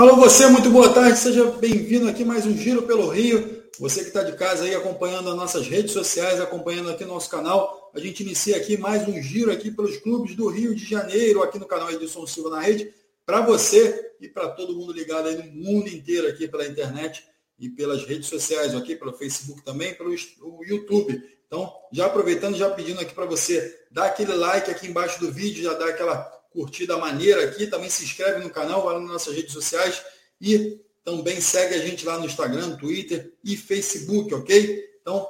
Alô, você, muito boa tarde, seja bem-vindo aqui mais um Giro pelo Rio. Você que está de casa aí acompanhando as nossas redes sociais, acompanhando aqui nosso canal, a gente inicia aqui mais um giro aqui pelos clubes do Rio de Janeiro, aqui no canal Edilson Silva na Rede, para você e para todo mundo ligado aí no mundo inteiro aqui pela internet e pelas redes sociais, ok? Pelo Facebook também, pelo YouTube. Então, já aproveitando, já pedindo aqui para você dar aquele like aqui embaixo do vídeo, já dar aquela curtida maneira aqui, também se inscreve no canal, vai nas nossas redes sociais e também segue a gente lá no Instagram, Twitter e Facebook, ok? Então,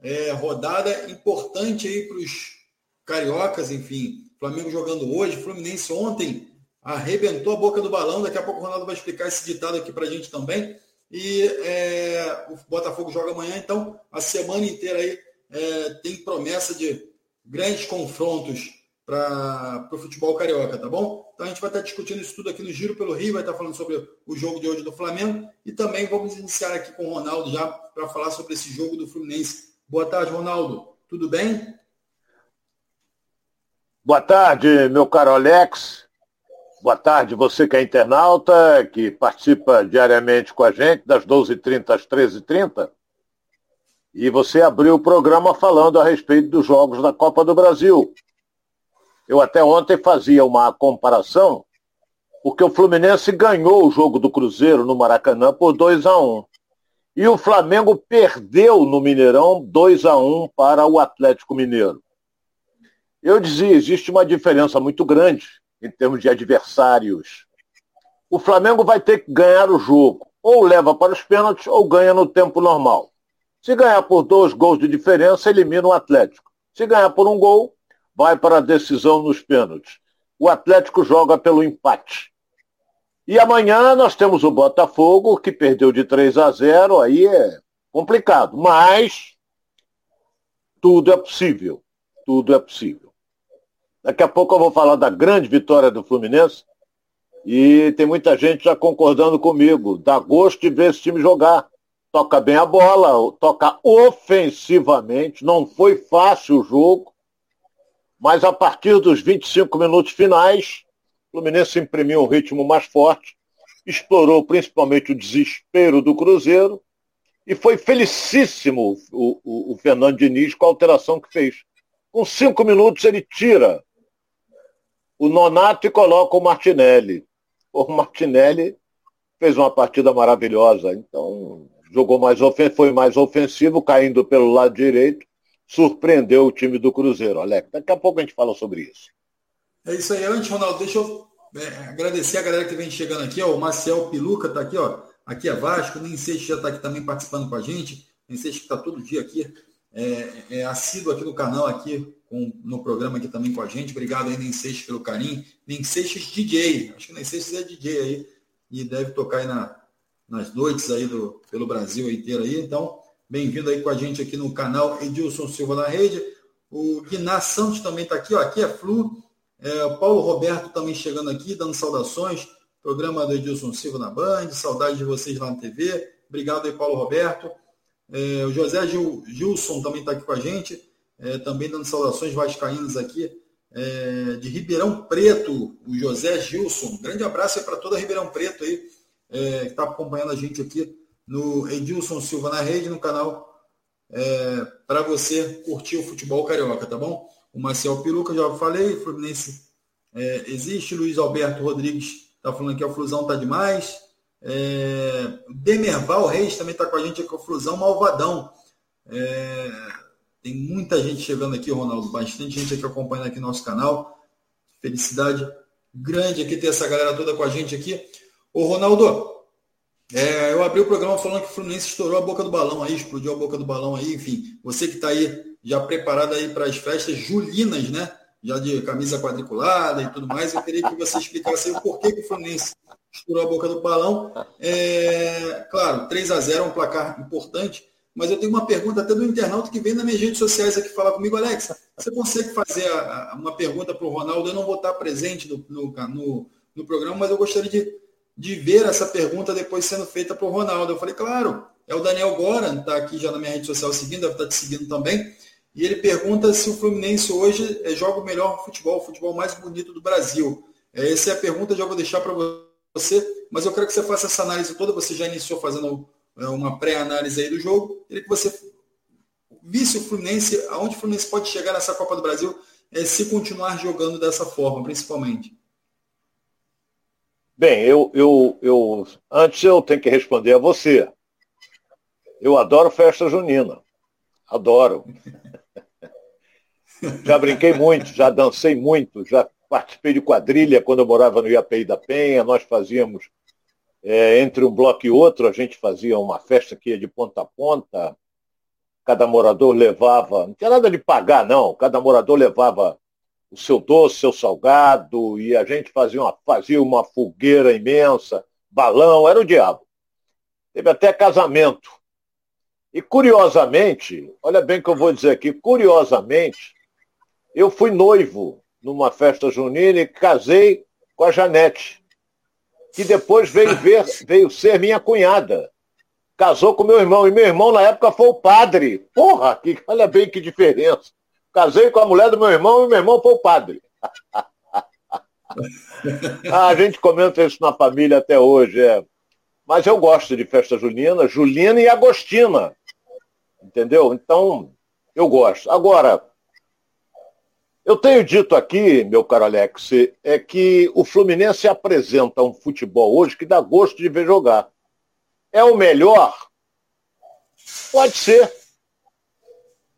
é, rodada importante aí para os cariocas, enfim. Flamengo jogando hoje, Fluminense ontem arrebentou a boca do balão. Daqui a pouco o Ronaldo vai explicar esse ditado aqui para a gente também. E é, o Botafogo joga amanhã, então a semana inteira aí é, tem promessa de grandes confrontos para o futebol carioca, tá bom? Então a gente vai estar discutindo isso tudo aqui no Giro pelo Rio, vai estar falando sobre o jogo de hoje do Flamengo e também vamos iniciar aqui com o Ronaldo já para falar sobre esse jogo do Fluminense. Boa tarde, Ronaldo. Tudo bem? Boa tarde, meu caro Alex. Boa tarde, você que é internauta, que participa diariamente com a gente, das 12h30 às 13h30. E você abriu o programa falando a respeito dos jogos da Copa do Brasil. Eu até ontem fazia uma comparação, porque o Fluminense ganhou o jogo do Cruzeiro no Maracanã por 2 a 1 E o Flamengo perdeu no Mineirão 2 a 1 para o Atlético Mineiro. Eu dizia, existe uma diferença muito grande em termos de adversários. O Flamengo vai ter que ganhar o jogo. Ou leva para os pênaltis ou ganha no tempo normal. Se ganhar por dois gols de diferença, elimina o Atlético. Se ganhar por um gol, vai para a decisão nos pênaltis. O Atlético joga pelo empate. E amanhã nós temos o Botafogo, que perdeu de 3 a 0, aí é complicado. Mas tudo é possível. Tudo é possível. Daqui a pouco eu vou falar da grande vitória do Fluminense. E tem muita gente já concordando comigo. Dá gosto de ver esse time jogar. Toca bem a bola, toca ofensivamente. Não foi fácil o jogo. Mas a partir dos 25 minutos finais, o Fluminense imprimiu um ritmo mais forte, explorou principalmente o desespero do Cruzeiro e foi felicíssimo o, o, o Fernando Diniz com a alteração que fez. Com cinco minutos ele tira o Nonato e coloca o Martinelli. O Martinelli fez uma partida maravilhosa, então jogou mais foi mais ofensivo, caindo pelo lado direito surpreendeu o time do Cruzeiro. Alex, daqui a pouco a gente fala sobre isso. É isso aí. Antes, Ronaldo, deixa eu é, agradecer a galera que vem chegando aqui. Ó, o Marcel Piluca está aqui, ó. Aqui é Vasco, nem sei se já está aqui também participando com a gente. Nem sei se está todo dia aqui. É, é assíduo aqui no canal, aqui com, no programa aqui também com a gente. Obrigado aí, Nem Seixas, pelo carinho. Nem Seixas DJ. Acho que Nem Seixas é DJ aí. E deve tocar aí na, nas noites aí do, pelo Brasil inteiro aí. Então, Bem-vindo aí com a gente aqui no canal Edilson Silva na Rede. O Guiná Santos também está aqui, ó. Aqui é Flu. É, o Paulo Roberto também chegando aqui, dando saudações. Programa do Edilson Silva na Band. Saudade de vocês lá na TV. Obrigado aí, Paulo Roberto. É, o José Gil, Gilson também está aqui com a gente. É, também dando saudações vascaínas aqui. É, de Ribeirão Preto, o José Gilson. Grande abraço para toda Ribeirão Preto aí, é, que está acompanhando a gente aqui no Edilson Silva na rede, no canal, é, para você curtir o futebol carioca, tá bom? O Marcel Piluca, já falei, Fluminense é, existe, Luiz Alberto Rodrigues está falando que o Flusão tá demais. É, Demerval Reis também está com a gente aqui, o Flusão Malvadão. É, tem muita gente chegando aqui, Ronaldo, bastante gente aqui acompanhando aqui nosso canal. Felicidade grande aqui ter essa galera toda com a gente aqui. Ô, Ronaldo, é, eu abri o programa falando que o Fluminense estourou a boca do balão aí, explodiu a boca do balão aí, enfim. Você que está aí já preparado aí para as festas julinas, né? Já de camisa quadriculada e tudo mais, eu queria que você explicasse o porquê que o Fluminense estourou a boca do balão. É, claro, 3 a 0 é um placar importante, mas eu tenho uma pergunta até do internauta que vem nas minhas redes sociais aqui falar comigo, Alex. Você consegue fazer a, a, uma pergunta para o Ronaldo? Eu não vou estar presente no, no, no, no programa, mas eu gostaria de de ver essa pergunta depois sendo feita para o Ronaldo. Eu falei, claro, é o Daniel Goran, está aqui já na minha rede social seguindo, deve estar tá te seguindo também. E ele pergunta se o Fluminense hoje é, joga o melhor futebol, o futebol mais bonito do Brasil. É, essa é a pergunta, já vou deixar para você, mas eu quero que você faça essa análise toda. Você já iniciou fazendo é, uma pré-análise aí do jogo. Queria que você visse o Fluminense, aonde o Fluminense pode chegar nessa Copa do Brasil, se continuar jogando dessa forma, principalmente. Bem, eu, eu, eu antes eu tenho que responder a você. Eu adoro festa junina. Adoro. já brinquei muito, já dancei muito, já participei de quadrilha quando eu morava no IAPI da Penha. Nós fazíamos, é, entre um bloco e outro, a gente fazia uma festa que ia de ponta a ponta. Cada morador levava, não tinha nada de pagar, não. Cada morador levava o seu doce, seu salgado, e a gente fazia uma, fazia uma fogueira imensa, balão, era o diabo. Teve até casamento. E curiosamente, olha bem o que eu vou dizer aqui, curiosamente, eu fui noivo numa festa junina e casei com a Janete, que depois veio ver, veio ser minha cunhada. Casou com meu irmão, e meu irmão na época foi o padre. Porra, que, olha bem que diferença. Casei com a mulher do meu irmão e meu irmão foi o padre. ah, a gente comenta isso na família até hoje. É. Mas eu gosto de festa junina, julina e agostina. Entendeu? Então, eu gosto. Agora, eu tenho dito aqui, meu caro Alex, é que o Fluminense apresenta um futebol hoje que dá gosto de ver jogar. É o melhor? Pode ser.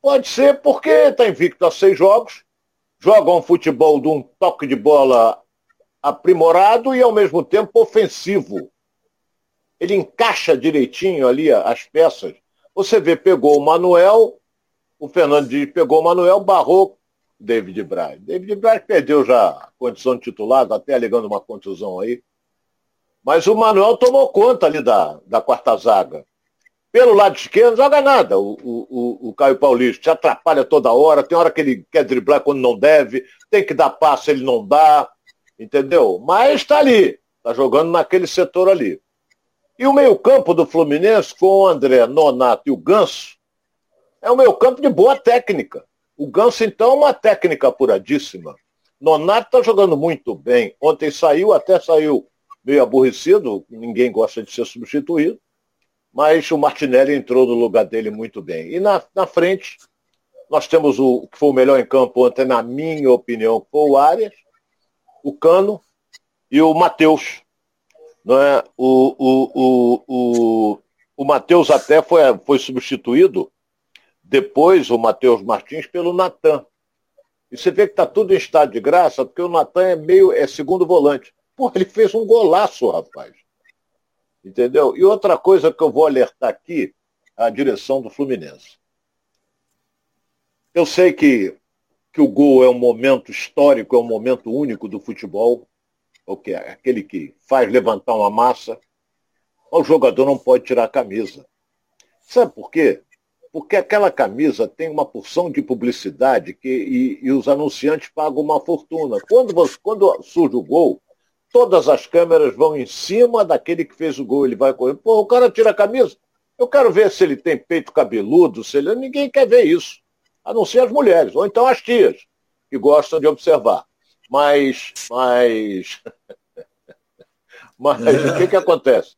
Pode ser porque está invicto a seis jogos, joga um futebol de um toque de bola aprimorado e ao mesmo tempo ofensivo. Ele encaixa direitinho ali as peças. Você vê, pegou o Manuel, o Fernando Diniz pegou o Manuel, barrou David Braz. David Braz perdeu já a condição de titular, até alegando uma contusão aí. Mas o Manuel tomou conta ali da, da quarta zaga. Pelo lado esquerdo, não joga nada. O, o, o, Caio Paulista se atrapalha toda hora. Tem hora que ele quer driblar quando não deve. Tem que dar passo, ele não dá. Entendeu? Mas está ali. Está jogando naquele setor ali. E o meio-campo do Fluminense, com o André, Nonato e o Ganso, é um meio-campo de boa técnica. O Ganso, então, é uma técnica apuradíssima. Nonato está jogando muito bem. Ontem saiu, até saiu meio aborrecido, ninguém gosta de ser substituído mas o Martinelli entrou no lugar dele muito bem. E na, na frente, nós temos o que foi o melhor em campo ontem, na minha opinião, foi o Arias, o Cano e o Matheus. Não é? O, o, o, o, o Matheus até foi, foi substituído depois, o Matheus Martins, pelo Natan. E você vê que está tudo em estado de graça, porque o Natan é meio, é segundo volante. Porra, ele fez um golaço, rapaz. Entendeu? E outra coisa que eu vou alertar aqui, a direção do Fluminense. Eu sei que, que o gol é um momento histórico, é um momento único do futebol, okay, aquele que faz levantar uma massa. O jogador não pode tirar a camisa. Sabe por quê? Porque aquela camisa tem uma porção de publicidade que, e, e os anunciantes pagam uma fortuna. Quando, você, quando surge o gol, todas as câmeras vão em cima daquele que fez o gol. Ele vai correr. Pô, o cara tira a camisa. Eu quero ver se ele tem peito cabeludo, se ele. Ninguém quer ver isso. A não ser as mulheres, ou então as tias, que gostam de observar. Mas. Mas. mas o que, que acontece?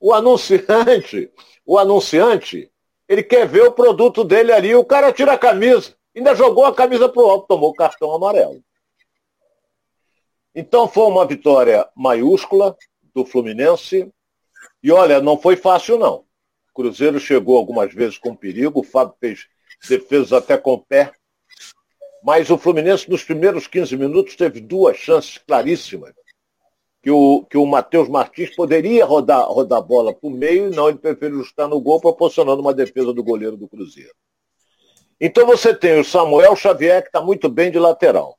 O anunciante, o anunciante, ele quer ver o produto dele ali, o cara tira a camisa, ainda jogou a camisa pro alto, tomou cartão amarelo. Então foi uma vitória maiúscula do Fluminense. E olha, não foi fácil não. O Cruzeiro chegou algumas vezes com perigo, o Fábio fez defesas até com o pé. Mas o Fluminense, nos primeiros 15 minutos, teve duas chances claríssimas. Que o, que o Matheus Martins poderia rodar, rodar a bola para o meio e não, ele preferiu estar no gol, proporcionando uma defesa do goleiro do Cruzeiro. Então você tem o Samuel Xavier, que está muito bem de lateral.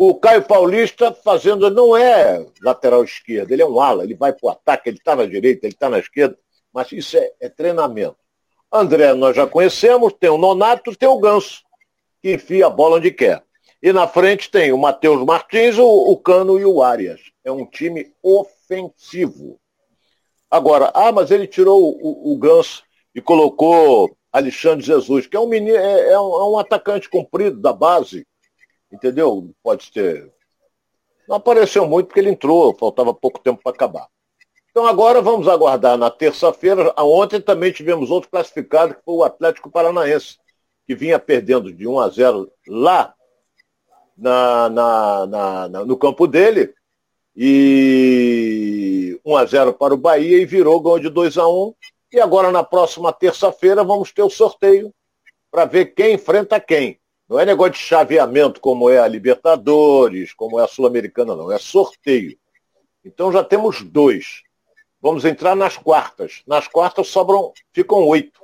O Caio Paulista fazendo, não é lateral esquerdo, ele é um ala, ele vai para o ataque, ele está na direita, ele está na esquerda, mas isso é, é, treinamento. André, nós já conhecemos, tem o Nonato, tem o Ganso, que enfia a bola onde quer. E na frente tem o Matheus Martins, o, o Cano e o Arias. É um time ofensivo. Agora, ah, mas ele tirou o, o, o Ganso e colocou Alexandre Jesus, que é um, menino, é, é, um, é um atacante comprido da base, Entendeu? Pode ter. Não apareceu muito porque ele entrou, faltava pouco tempo para acabar. Então agora vamos aguardar na terça-feira. Ontem também tivemos outro classificado, que foi o Atlético Paranaense, que vinha perdendo de 1 a 0 lá na, na, na, no campo dele. E 1 a 0 para o Bahia e virou, ganhou de 2 a 1 E agora na próxima terça-feira vamos ter o sorteio para ver quem enfrenta quem. Não é negócio de chaveamento como é a Libertadores, como é a Sul-Americana, não. É sorteio. Então já temos dois. Vamos entrar nas quartas. Nas quartas sobram, ficam oito.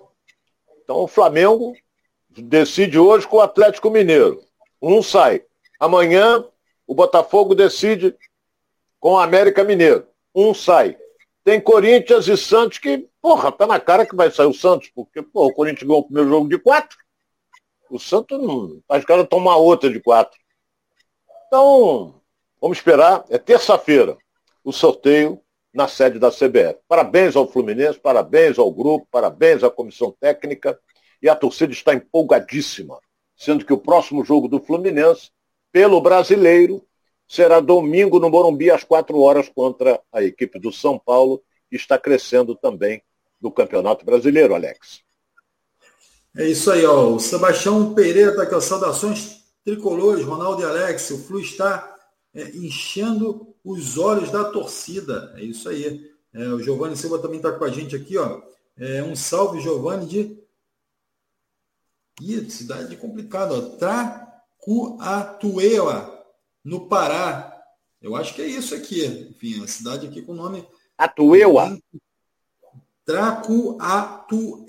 Então o Flamengo decide hoje com o Atlético Mineiro. Um sai. Amanhã o Botafogo decide com o América Mineiro. Um sai. Tem Corinthians e Santos que, porra, tá na cara que vai sair o Santos, porque porra, o Corinthians ganhou o primeiro jogo de quatro. O Santos não. Os caras tomar outra de quatro. Então, vamos esperar. É terça-feira o sorteio na sede da CBF. Parabéns ao Fluminense, parabéns ao grupo, parabéns à comissão técnica. E a torcida está empolgadíssima, sendo que o próximo jogo do Fluminense, pelo brasileiro, será domingo no Morumbi às quatro horas contra a equipe do São Paulo, que está crescendo também no Campeonato Brasileiro, Alex. É isso aí, ó. O Sebastião Pereira está aqui, ó. Saudações tricolores, Ronaldo e Alex. O Flu está é, enchendo os olhos da torcida. É isso aí. É, o Giovanni Silva também está com a gente aqui, ó. É, um salve, Giovanni, de. Ih, cidade complicada, ó. Tracuatuela, no Pará. Eu acho que é isso aqui. Enfim, a cidade aqui com o nome. Atueua. Tracuatueu.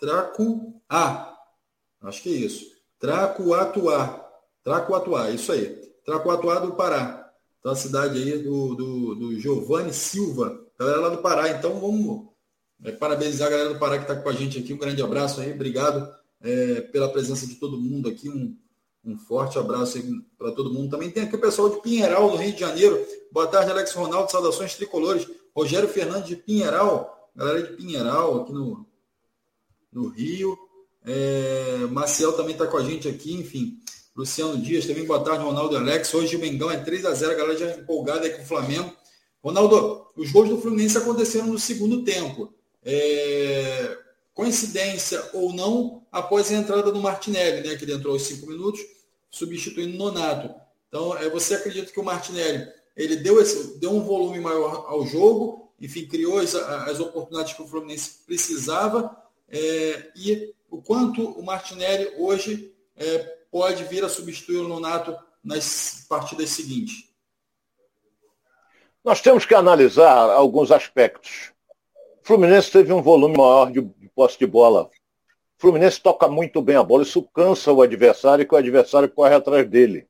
Tracuá. Acho que é isso. Tracuatuá. Tracuatuá, isso aí. Tracuatuá do Pará. Então a cidade aí do, do, do Giovanni Silva. Galera lá do Pará. Então vamos é, parabenizar a galera do Pará que está com a gente aqui. Um grande abraço aí. Obrigado é, pela presença de todo mundo aqui. Um, um forte abraço para todo mundo. Também tem aqui o pessoal de Pinheiral, no Rio de Janeiro. Boa tarde, Alex Ronaldo. Saudações tricolores. Rogério Fernandes de Pinheiral. Galera de Pinheiral aqui no, no Rio. É, Marcel também está com a gente aqui, enfim. Luciano Dias também, boa tarde, Ronaldo Alex. Hoje o Mengão é 3 a 0 a galera já empolgada aí com o Flamengo. Ronaldo, os gols do Fluminense aconteceram no segundo tempo. É, coincidência ou não, após a entrada do Martinelli, né, que ele entrou aos 5 minutos, substituindo Nonato. Então, é, você acredita que o Martinelli ele deu, esse, deu um volume maior ao jogo, enfim, criou as, as oportunidades que o Fluminense precisava, é, e o quanto o Martinelli hoje é, pode vir a substituir o Nonato nas partidas seguintes? Nós temos que analisar alguns aspectos. O Fluminense teve um volume maior de, posse de bola. O Fluminense toca muito bem a bola, isso cansa o adversário, que o adversário corre atrás dele.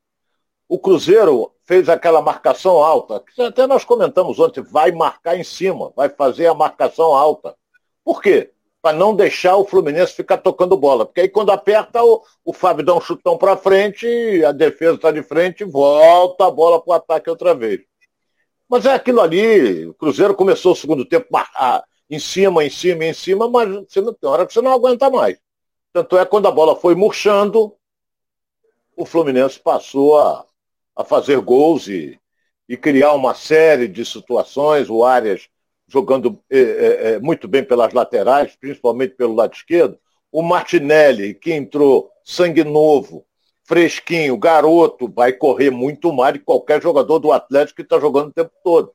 O Cruzeiro fez aquela marcação alta, que até nós comentamos ontem, vai marcar em cima, vai fazer a marcação alta. Por quê? Para não deixar o Fluminense ficar tocando bola. Porque aí quando aperta, o, o Fábio dá um chutão para frente, a defesa está de frente, volta a bola para o ataque outra vez. Mas é aquilo ali, o Cruzeiro começou o segundo tempo ah, em cima, em cima, em cima, mas você não, tem hora que você não aguenta mais. Tanto é quando a bola foi murchando, o Fluminense passou a, a fazer gols e, e criar uma série de situações, o Arias jogando é, é, muito bem pelas laterais, principalmente pelo lado esquerdo. O Martinelli, que entrou sangue novo, fresquinho, garoto, vai correr muito mais de qualquer jogador do Atlético que está jogando o tempo todo.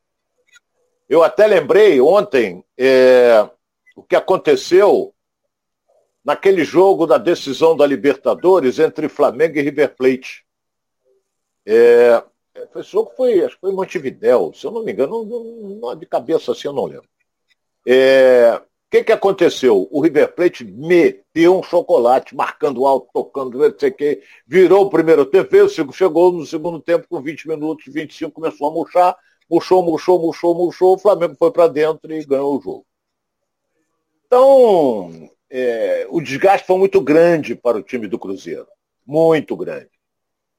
Eu até lembrei ontem é, o que aconteceu naquele jogo da decisão da Libertadores entre Flamengo e River Plate. É, esse jogo foi, acho que foi Montevidéu, se eu não me engano, não, não, de cabeça assim eu não lembro. É, o que, que aconteceu? O River Plate meteu um chocolate, marcando alto, tocando, não sei o que, virou o primeiro tempo, chegou no segundo tempo com 20 minutos, 25, começou a murchar, murchou, murchou, murchou, murchou, o Flamengo foi para dentro e ganhou o jogo. Então, é, o desgaste foi muito grande para o time do Cruzeiro. Muito grande.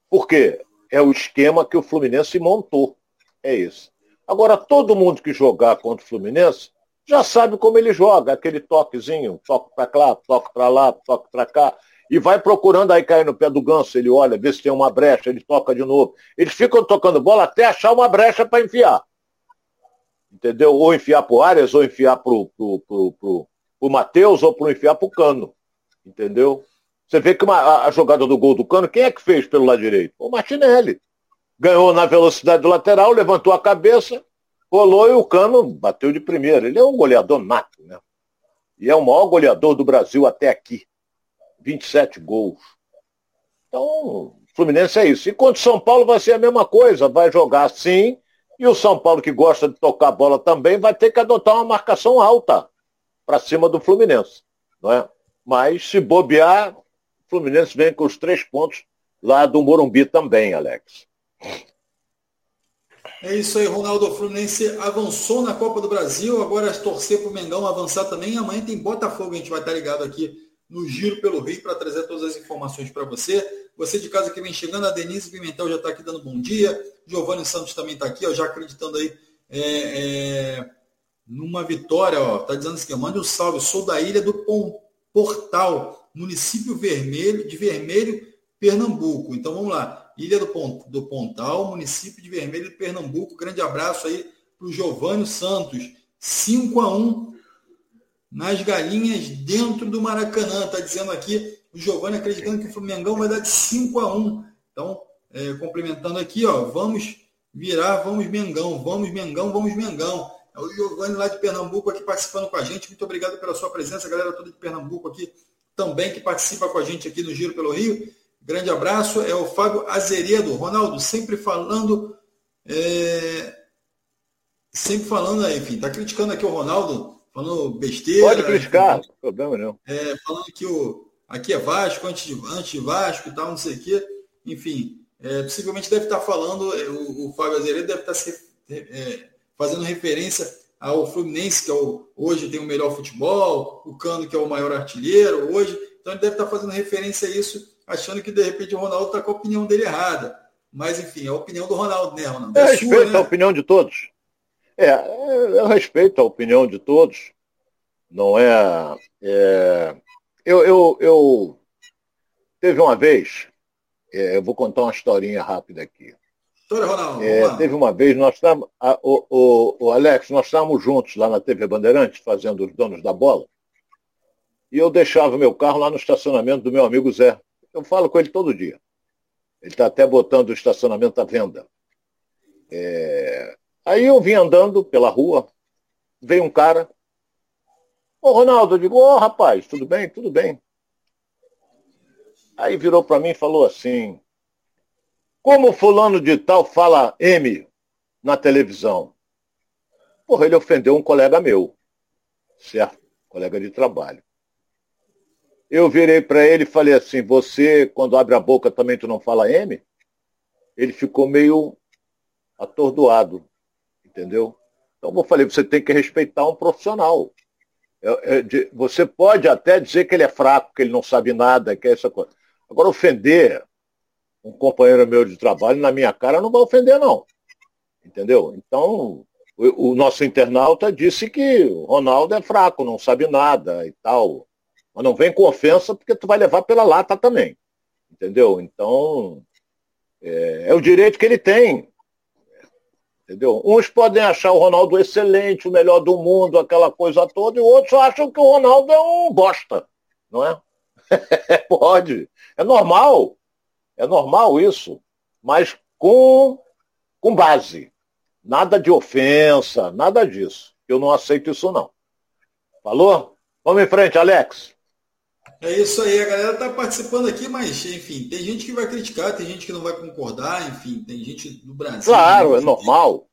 Por quê? É o esquema que o Fluminense montou. É isso. Agora, todo mundo que jogar contra o Fluminense já sabe como ele joga, aquele toquezinho, toque para lá, toque para lá, toque para cá, e vai procurando aí cair no pé do ganso, ele olha, vê se tem uma brecha, ele toca de novo. Eles ficam tocando bola até achar uma brecha para enfiar. entendeu? Ou enfiar pro Arias, ou enfiar pro, pro, pro, pro, pro Matheus, ou pro enfiar pro Cano, entendeu? Você vê que uma, a jogada do gol do Cano, quem é que fez pelo lado direito? O Martinelli. Ganhou na velocidade do lateral, levantou a cabeça, rolou e o Cano bateu de primeira. Ele é um goleador nato, né? E é o maior goleador do Brasil até aqui. 27 gols. Então, Fluminense é isso. E contra o São Paulo vai ser a mesma coisa. Vai jogar assim. E o São Paulo, que gosta de tocar a bola também, vai ter que adotar uma marcação alta para cima do Fluminense. Não é? Mas, se bobear, Fluminense vem com os três pontos lá do Morumbi também, Alex. É isso aí, Ronaldo. O Fluminense avançou na Copa do Brasil, agora torcer para o Mengão avançar também. Amanhã tem Botafogo, a gente vai estar ligado aqui no Giro pelo Rio para trazer todas as informações para você. Você de casa que vem chegando, a Denise Pimentel já está aqui dando bom dia. Giovanni Santos também está aqui, ó, já acreditando aí é, é, numa vitória. Ó, tá dizendo assim, mande um salve. Sou da ilha do Portal, município vermelho, de Vermelho, Pernambuco. Então vamos lá. Ilha do, Pont, do Pontal, município de Vermelho Pernambuco. Grande abraço aí para o Giovanni Santos. 5 a 1 nas galinhas dentro do Maracanã. Está dizendo aqui o Giovanni acreditando que o Flamengo vai dar de 5 a 1 Então, é, complementando aqui, ó, vamos virar, vamos Mengão, vamos Mengão, vamos Mengão. É o Giovanni lá de Pernambuco aqui participando com a gente. Muito obrigado pela sua presença, galera toda de Pernambuco aqui também que participa com a gente aqui no Giro pelo Rio. Grande abraço. É o Fábio Azeredo. Ronaldo, sempre falando. É... Sempre falando, enfim, tá criticando aqui o Ronaldo, falando besteira. Pode criticar, enfim, problema não. É, falando que o, aqui é Vasco, antes de, antes de Vasco e tal, não sei o quê. Enfim, é, possivelmente deve estar falando, é, o, o Fábio Azeredo deve estar se, é, fazendo referência ao Fluminense, que é o, hoje tem o melhor futebol, o Cano, que é o maior artilheiro, hoje. Então ele deve estar fazendo referência a isso achando que de repente o Ronaldo está com a opinião dele errada. Mas, enfim, é a opinião do Ronaldo, né, Ronaldo? É eu respeito sua, né? a opinião de todos. É, eu respeito a opinião de todos. Não é. é eu, eu, eu. Teve uma vez, é, eu vou contar uma historinha rápida aqui. História, Ronaldo. É, teve uma vez, nós estávamos. O, o, o Alex, nós estávamos juntos lá na TV Bandeirantes, fazendo os donos da bola. E eu deixava meu carro lá no estacionamento do meu amigo Zé. Eu falo com ele todo dia. Ele está até botando o estacionamento à venda. É... Aí eu vim andando pela rua, veio um cara. Ô Ronaldo, eu digo, ô oh, rapaz, tudo bem? Tudo bem. Aí virou para mim e falou assim, como fulano de tal fala M na televisão? Porra, ele ofendeu um colega meu, certo? Colega de trabalho. Eu virei para ele e falei assim, você, quando abre a boca, também tu não fala M? Ele ficou meio atordoado, entendeu? Então eu falei, você tem que respeitar um profissional. É, é, você pode até dizer que ele é fraco, que ele não sabe nada, que é essa coisa. Agora, ofender um companheiro meu de trabalho na minha cara não vai ofender, não. Entendeu? Então, o, o nosso internauta disse que o Ronaldo é fraco, não sabe nada e tal. Mas não vem com ofensa porque tu vai levar pela lata também. Entendeu? Então, é, é o direito que ele tem. Entendeu? Uns podem achar o Ronaldo excelente, o melhor do mundo, aquela coisa toda, e outros acham que o Ronaldo é um bosta, não é? Pode. É normal. É normal isso. Mas com, com base. Nada de ofensa, nada disso. Eu não aceito isso, não. Falou? Vamos em frente, Alex. É isso aí, a galera está participando aqui, mas, enfim, tem gente que vai criticar, tem gente que não vai concordar, enfim, tem gente do Brasil. Claro, é normal.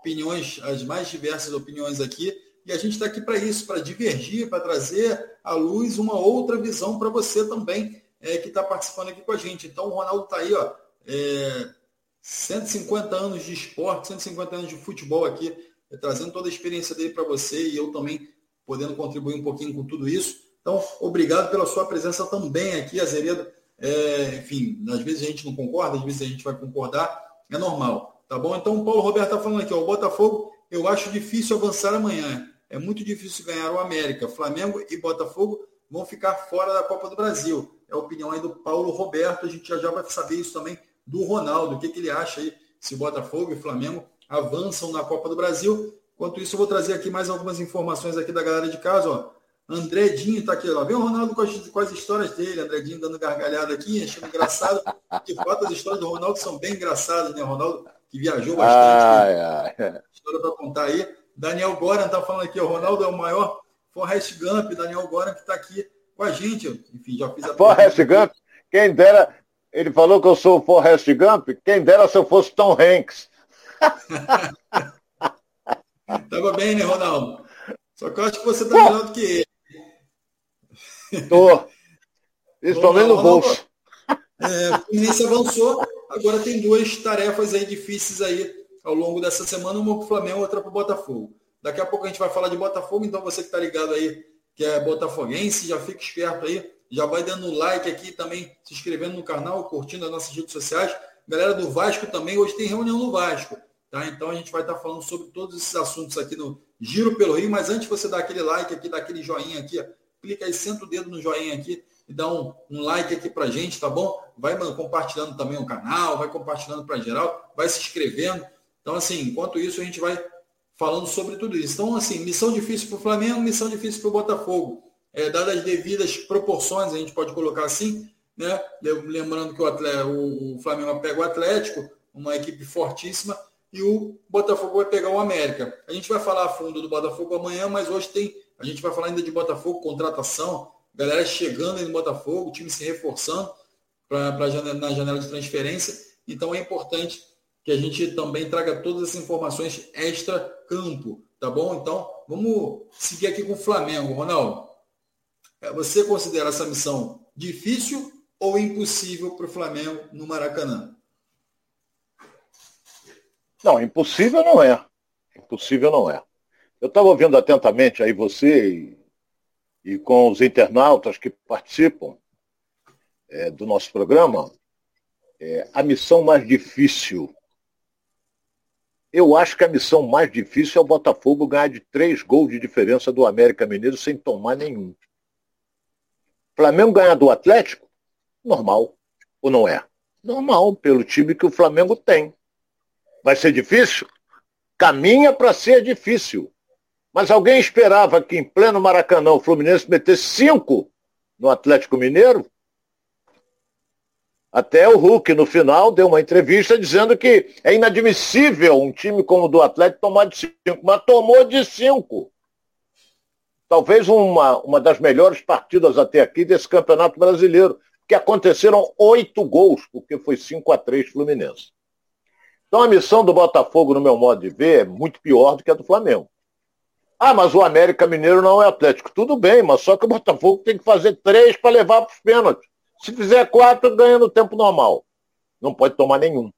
Opiniões, as mais diversas opiniões aqui, e a gente está aqui para isso, para divergir, para trazer à luz uma outra visão para você também, é, que está participando aqui com a gente. Então, o Ronaldo está aí, ó, é, 150 anos de esporte, 150 anos de futebol aqui, é, trazendo toda a experiência dele para você e eu também podendo contribuir um pouquinho com tudo isso. Então, obrigado pela sua presença também aqui, Azeredo. É, enfim, às vezes a gente não concorda, às vezes a gente vai concordar, é normal, tá bom? Então, o Paulo Roberto está falando aqui, ó, o Botafogo, eu acho difícil avançar amanhã. É muito difícil ganhar o América. Flamengo e Botafogo vão ficar fora da Copa do Brasil. É a opinião aí do Paulo Roberto. A gente já, já vai saber isso também do Ronaldo. O que, que ele acha aí se Botafogo e Flamengo avançam na Copa do Brasil. Enquanto isso, eu vou trazer aqui mais algumas informações aqui da galera de casa. Ó. André Dinho está aqui. Ó. Vem o Ronaldo com as, com as histórias dele. André Dinho dando gargalhada aqui, achando engraçado. De fato, as histórias do Ronaldo são bem engraçadas, né? O Ronaldo que viajou bastante. Ai, ai. História para contar aí. Daniel Goran está falando aqui. O Ronaldo é o maior Forrest Gump. Daniel Goran que está aqui com a gente. Enfim, já fiz a Forrest Gump? Quem dera... Ele falou que eu sou o Forrest Gump. Quem dera se eu fosse Tom Hanks. Tava bem, né, Ronaldo? Só que eu acho que você tá melhor do que ele. Tô. Principalmente no bolso. É, o Fluminense avançou, agora tem duas tarefas aí difíceis aí ao longo dessa semana, uma para o Flamengo, outra para o Botafogo. Daqui a pouco a gente vai falar de Botafogo, então você que está ligado aí, que é botafoguense, já fica esperto aí, já vai dando like aqui também, se inscrevendo no canal, curtindo as nossas redes sociais. Galera do Vasco também, hoje tem reunião no Vasco. Tá? Então a gente vai estar falando sobre todos esses assuntos aqui no Giro pelo Rio, mas antes você dar aquele like aqui, dar aquele joinha aqui, clica aí, senta o dedo no joinha aqui e dá um, um like aqui pra gente, tá bom? Vai mano, compartilhando também o canal, vai compartilhando para geral, vai se inscrevendo. Então, assim, enquanto isso, a gente vai falando sobre tudo isso. Então, assim, missão difícil para o Flamengo, missão difícil para o Botafogo. É, dadas as devidas proporções, a gente pode colocar assim, né? Lembrando que o, atleta, o Flamengo pega o Atlético, uma equipe fortíssima, e o Botafogo vai pegar o América. A gente vai falar a fundo do Botafogo amanhã, mas hoje tem. A gente vai falar ainda de Botafogo, contratação, galera chegando aí no Botafogo, o time se reforçando pra, pra na janela de transferência. Então é importante que a gente também traga todas essas informações extra-campo, tá bom? Então, vamos seguir aqui com o Flamengo. Ronaldo, é, você considera essa missão difícil ou impossível para o Flamengo no Maracanã? Não, impossível não é. Impossível não é. Eu estava ouvindo atentamente aí você e, e, com os internautas que participam é, do nosso programa, é, a missão mais difícil. Eu acho que a missão mais difícil é o Botafogo ganhar de três gols de diferença do América Mineiro sem tomar nenhum. Flamengo ganhar do Atlético? Normal. Ou não é? Normal, pelo time que o Flamengo tem. Vai ser difícil? Caminha para ser difícil. Mas alguém esperava que em pleno Maracanã o Fluminense metesse cinco no Atlético Mineiro? Até o Hulk, no final, deu uma entrevista dizendo que é inadmissível um time como o do Atlético tomar de cinco, mas tomou de cinco. Talvez uma, uma das melhores partidas até aqui desse Campeonato Brasileiro, que aconteceram oito gols, porque foi 5 a 3 Fluminense. Então a missão do Botafogo, no meu modo de ver, é muito pior do que a do Flamengo. Ah, mas o América Mineiro não é Atlético. Tudo bem, mas só que o Botafogo tem que fazer três para levar para os pênaltis. Se fizer quatro, ganha no tempo normal. Não pode tomar nenhum.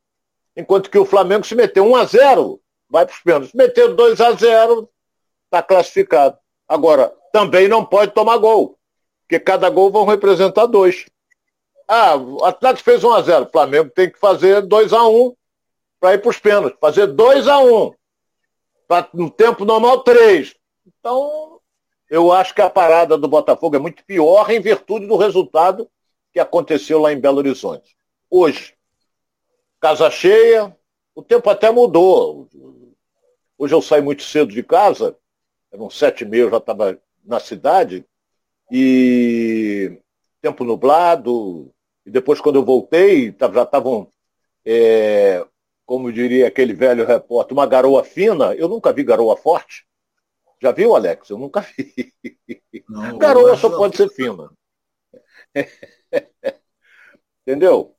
Enquanto que o Flamengo, se meter 1 a 0 vai para os pênaltis. Se meter 2 a 0 está classificado. Agora, também não pode tomar gol. Porque cada gol vão representar dois. Ah, o Atlético fez 1 a 0 O Flamengo tem que fazer 2 a 1 para ir para os pênaltis, fazer 2 a 1 um, no tempo normal 3. Então, eu acho que a parada do Botafogo é muito pior em virtude do resultado que aconteceu lá em Belo Horizonte. Hoje, casa cheia, o tempo até mudou. Hoje eu saí muito cedo de casa, eram sete e meia, eu já estava na cidade, e tempo nublado, e depois quando eu voltei, já estavam é, como diria aquele velho repórter, uma garoa fina. Eu nunca vi garoa forte. Já viu, Alex? Eu nunca vi. Não, garoa só pode ser fina. Entendeu?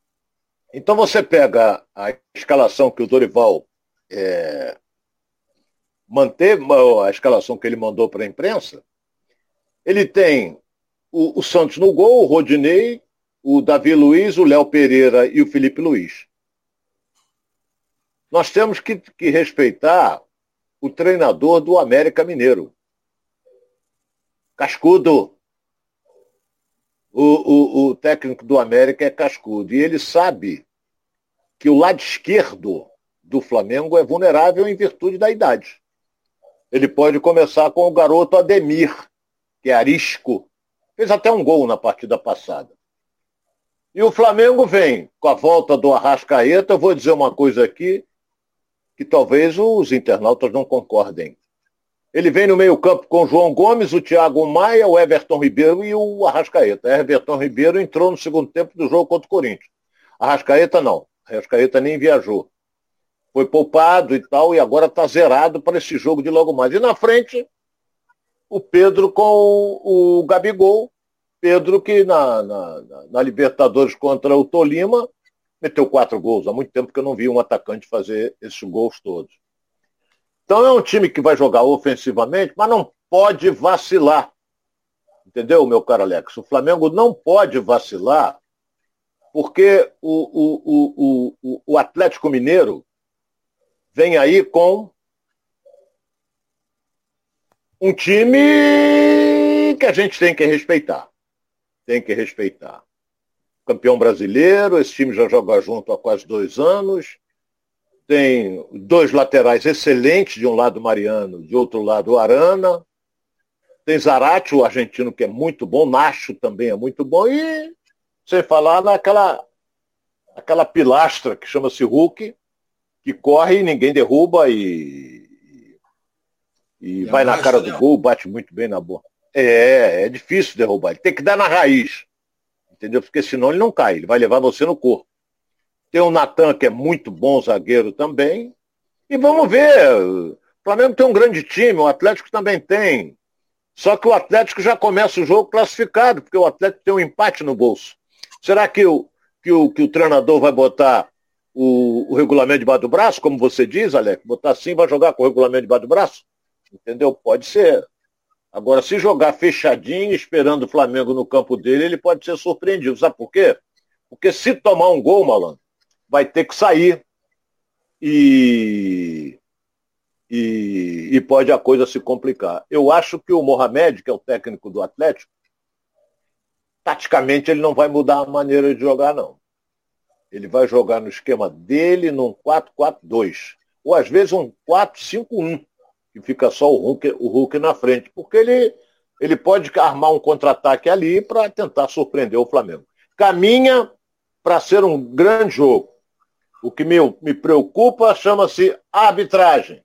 Então você pega a escalação que o Dorival é, manteve, a escalação que ele mandou para a imprensa, ele tem o, o Santos no gol, o Rodinei, o Davi Luiz, o Léo Pereira e o Felipe Luiz. Nós temos que, que respeitar o treinador do América Mineiro. Cascudo. O, o, o, técnico do América é cascudo. E ele sabe que o lado esquerdo do Flamengo é vulnerável em virtude da idade. Ele pode começar com o garoto Ademir, que é arisco. Fez até um gol na partida passada. E o Flamengo vem com a volta do Arrascaeta. Eu vou dizer uma coisa aqui que talvez os internautas não concordem. Ele vem no meio-campo com o João Gomes, o Thiago Maia, o Everton Ribeiro e o Arrascaeta. Everton Ribeiro entrou no segundo tempo do jogo contra o Corinthians. Arrascaeta não. Arrascaeta nem viajou. Foi poupado e tal, e agora está zerado para esse jogo de logo mais. E na frente, o Pedro com o, Gabigol. Pedro que na, na, na Libertadores contra o Tolima meteu quatro gols. Há muito tempo que eu não vi um atacante fazer esses gols todos. Então é um time que vai jogar ofensivamente, mas não pode vacilar. Entendeu, meu caro Alex? O Flamengo não pode vacilar, porque o, o, o, o, Atlético Mineiro vem aí com um time que a gente tem que respeitar. Tem que respeitar. Campeão brasileiro, esse time já joga junto há quase dois anos tem dois laterais excelentes, de um lado Mariano, de outro lado Arana. Tem Zarate, o argentino, que é muito bom, Nacho também é muito bom, e sem falar naquela aquela pilastra que chama-se Hulk, que corre e ninguém derruba e, e, e vai na cara do gol, bate muito bem na bola. É, é difícil derrubar, ele tem que dar na raiz, entendeu? Porque senão ele não cai, ele vai levar você no corpo. Tem o Natan, que é muito bom zagueiro também. E vamos ver. O Flamengo tem um grande time, o Atlético também tem. Só que o Atlético já começa o jogo classificado, porque o Atlético tem um empate no bolso. Será que o, que o, que o treinador vai botar o, o regulamento debaixo do braço, como você diz, Alex? Botar assim vai jogar com o regulamento debaixo do braço? Entendeu? Pode ser. Agora, se jogar fechadinho, esperando o Flamengo no campo dele, ele pode ser surpreendido. Sabe por quê? Porque se tomar um gol, malandro, vai ter que sair e, e, e, pode a coisa se complicar. Eu acho que o Mohamed, que é o técnico do Atlético, taticamente ele não vai mudar a maneira de jogar, não. Ele vai jogar no esquema dele, num 4-4-2. Ou às vezes um 4-5-1, que fica só o Hulk, o Hulk na frente, porque ele, ele pode armar um contra-ataque ali para tentar surpreender o Flamengo. Caminha para ser um grande jogo. O que me, me preocupa chama-se arbitragem.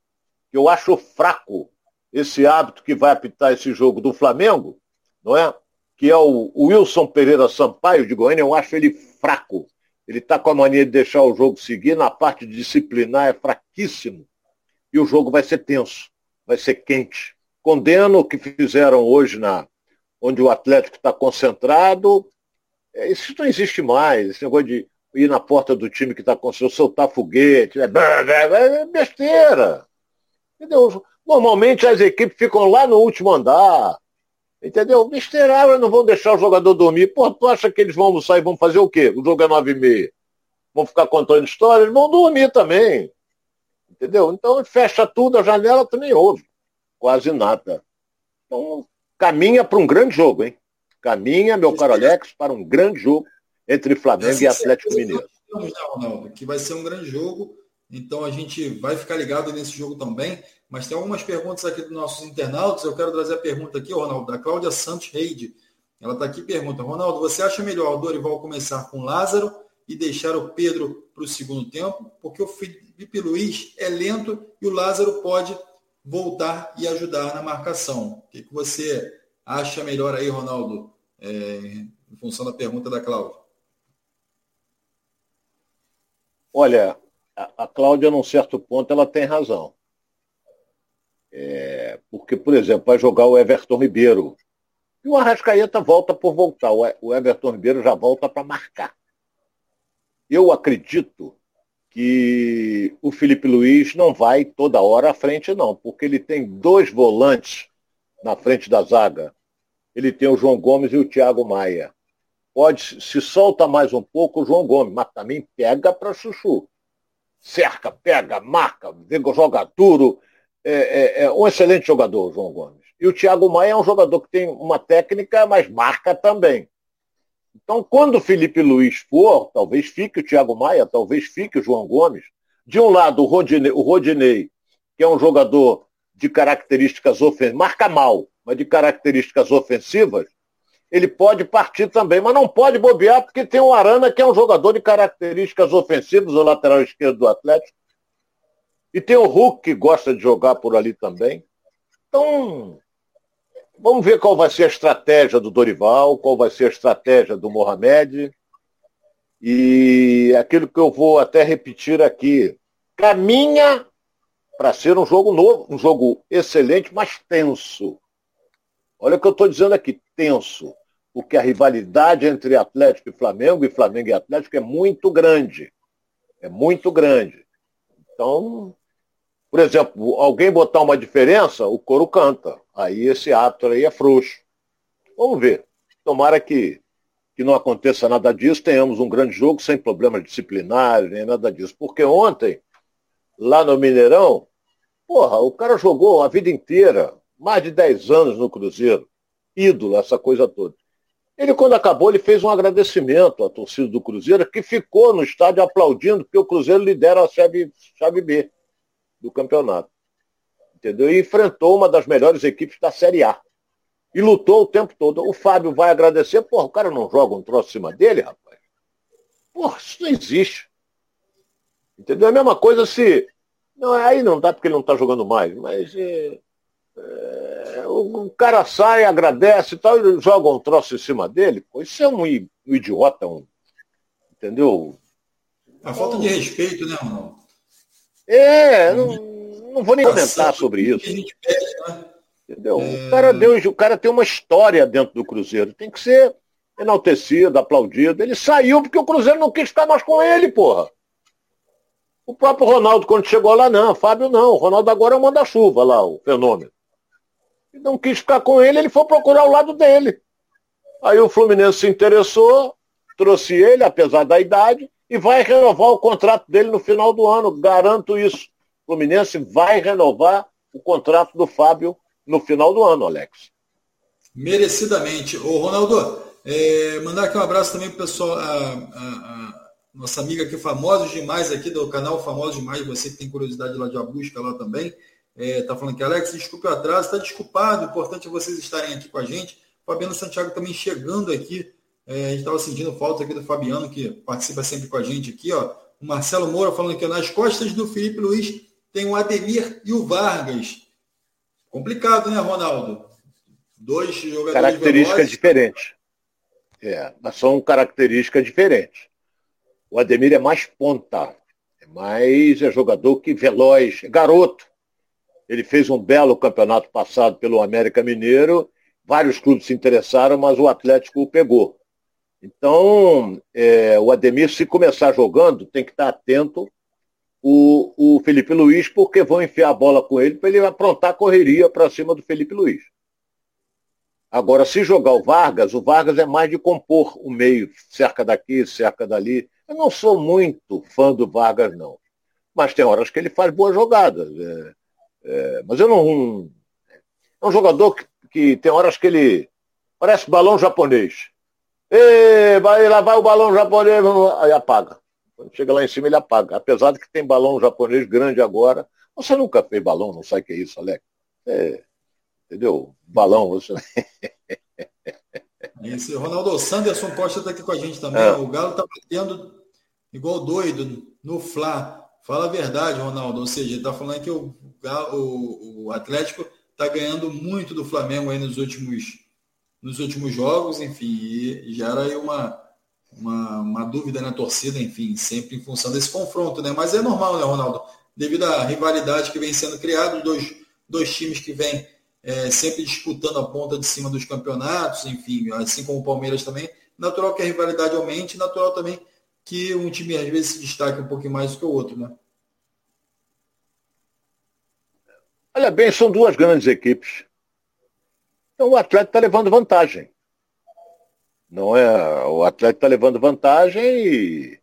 Eu acho fraco esse hábito que vai apitar esse jogo do Flamengo, não é? Que é o, o Wilson Pereira Sampaio de Goiânia, eu acho ele fraco. Ele está com a mania de deixar o jogo seguir, na parte disciplinar é fraquíssimo. E o jogo vai ser tenso, vai ser quente. Condeno o que fizeram hoje na onde o Atlético está concentrado. É, isso não existe mais, esse negócio de ir na porta do time que está com seu soltar foguete, é, é besteira. Entendeu? Normalmente as equipes ficam lá no último andar. Entendeu? Besteira, não vão deixar o jogador dormir. Pô, tu acha que eles vão sair e vão fazer o quê? O jogo é nove e meia. Vão ficar contando histórias? Eles vão dormir também. Entendeu? Então fecha tudo, a janela também ouve. Quase nada. Então caminha para um grande jogo, hein? Caminha, meu caro Alex, para um grande jogo entre Flamengo e Atlético Mineiro. Ronaldo, que vai ser um grande jogo. Então a gente vai ficar ligado nesse jogo também. Mas tem algumas perguntas aqui dos nossos internautas. Eu quero trazer a pergunta aqui, Ronaldo, da Cláudia Santos Reide. Ela está aqui e pergunta, Ronaldo, você acha melhor o Dorival começar com Lázaro e deixar o Pedro para o segundo tempo? Porque o Felipe Luiz é lento e o Lázaro pode voltar e ajudar na marcação. O que, que você acha melhor aí, Ronaldo, é, em função da pergunta da Cláudia? Olha, a, a Cláudia, num certo ponto, ela tem razão. É, porque, por exemplo, vai jogar o Everton Ribeiro. E o Arrascaeta volta por voltar. O Everton Ribeiro já volta para marcar. Eu acredito que o Felipe Luiz não vai toda hora à frente, não, porque ele tem dois volantes na frente da zaga. Ele tem o João Gomes e o Thiago Maia pode se solta mais um pouco o João Gomes, mas também pega para chuchu. Cerca, pega, marca, joga duro. É, é, é, um excelente jogador, o João Gomes. E o Thiago Maia é um jogador que tem uma técnica, mas marca também. Então, quando o Felipe Luiz for, talvez fique o Thiago Maia, talvez fique o João Gomes. De um lado, o Rodinei, o Rodinei que é um jogador de características ofensivas, marca mal, mas de características ofensivas, ele pode partir também, mas não pode bobear porque tem o Arana, que é um jogador de características ofensivas, o lateral esquerdo do Atlético. E tem o Hulk, que gosta de jogar por ali também. Então, vamos ver qual vai ser a estratégia do Dorival, qual vai ser a estratégia do Mohamed. E aquilo que eu vou até repetir aqui, caminha para ser um jogo novo, um jogo excelente, mas tenso. Olha o que eu estou dizendo aqui, tenso. Porque a rivalidade entre Atlético e Flamengo, e Flamengo e Atlético, é muito grande. É muito grande. Então, por exemplo, alguém botar uma diferença, o coro canta. Aí esse ato aí é frouxo. Vamos ver. Tomara que, que não aconteça nada disso, tenhamos um grande jogo sem problemas disciplinares, nem nada disso. Porque ontem, lá no Mineirão, porra, o cara jogou a vida inteira, mais de 10 anos no Cruzeiro, ídolo, essa coisa toda. Ele, quando acabou, ele fez um agradecimento à torcida do Cruzeiro, que ficou no estádio aplaudindo, porque o Cruzeiro lidera a chave, chave B do campeonato. Entendeu? E enfrentou uma das melhores equipes da Série A. E lutou o tempo todo. O Fábio vai agradecer, porra, o cara não joga um troço em cima dele, rapaz. Porra, isso não existe. Entendeu? É a mesma coisa se. Não, aí não dá porque ele não está jogando mais, mas. É, é, o, cara sai, agradece e tal, e joga um troço em cima dele. Pô, isso é um, um idiota, um, entendeu? A falta de respeito, né, Ronaldo? É, não, não vou nem comentar sobre isso. Né? Entendeu? É... O, cara deu, o cara tem uma história dentro do Cruzeiro. Tem que ser enaltecido, aplaudido. Ele saiu porque o Cruzeiro não quis ficar mais com ele, porra. O próprio Ronaldo, quando chegou lá, não, Fábio não. O Ronaldo agora é o manda-chuva lá, o fenômeno. E não quis ficar com ele, ele foi procurar o lado dele. Aí o Fluminense se interessou, trouxe ele, apesar da idade, e vai renovar o contrato dele no final do ano. Garanto isso. O Fluminense vai renovar o contrato do Fábio no final do ano, Alex. Merecidamente. Ô, Ronaldo, é, mandar aqui um abraço também para o pessoal, a, a, a, nossa amiga aqui, Famosos Demais, aqui do canal Famosos Demais, você que tem curiosidade lá de a busca lá também. Está é, falando que, Alex, desculpe o atraso, está desculpado, importante é vocês estarem aqui com a gente. Fabiano Santiago também chegando aqui. É, a gente estava sentindo falta aqui do Fabiano, que participa sempre com a gente aqui. Ó. O Marcelo Moura falando que nas costas do Felipe Luiz tem o Ademir e o Vargas. Complicado, né, Ronaldo? Dois jogadores. Características velozes. diferentes. É, mas são características diferentes. O Ademir é mais ponta, é mais é jogador que veloz, é garoto. Ele fez um belo campeonato passado pelo América Mineiro. Vários clubes se interessaram, mas o Atlético o pegou. Então, é, o Ademir, se começar jogando, tem que estar atento o, o Felipe Luiz, porque vão enfiar a bola com ele para ele aprontar correria para cima do Felipe Luiz. Agora, se jogar o Vargas, o Vargas é mais de compor o meio, cerca daqui, cerca dali. Eu não sou muito fã do Vargas, não. Mas tem horas que ele faz boas jogadas. É, é, mas eu não. É um jogador que, que, tem horas que ele parece balão japonês. E, vai, lá vai o balão japonês, aí apaga. Quando chega lá em cima, ele apaga. Apesar de que tem balão japonês grande agora. Você nunca fez balão, não sabe o que é isso, Alex? É, entendeu? Balão, você. Esse Ronaldo Sanderson Costa está aqui com a gente também. É. O Galo está batendo igual doido no Fla. Fala a verdade, Ronaldo. Ou seja, está falando que o, o, o Atlético está ganhando muito do Flamengo aí nos últimos, nos últimos jogos, enfim, e gera aí uma, uma, uma dúvida na torcida, enfim, sempre em função desse confronto, né? Mas é normal, né, Ronaldo? Devido à rivalidade que vem sendo criada, dois, dois times que vêm é, sempre disputando a ponta de cima dos campeonatos, enfim, assim como o Palmeiras também, natural que a rivalidade aumente, natural também que um time às vezes se destaque um pouquinho mais do que o outro, né? Olha bem, são duas grandes equipes. Então o Atlético está levando vantagem. Não é? O Atlético está levando vantagem e,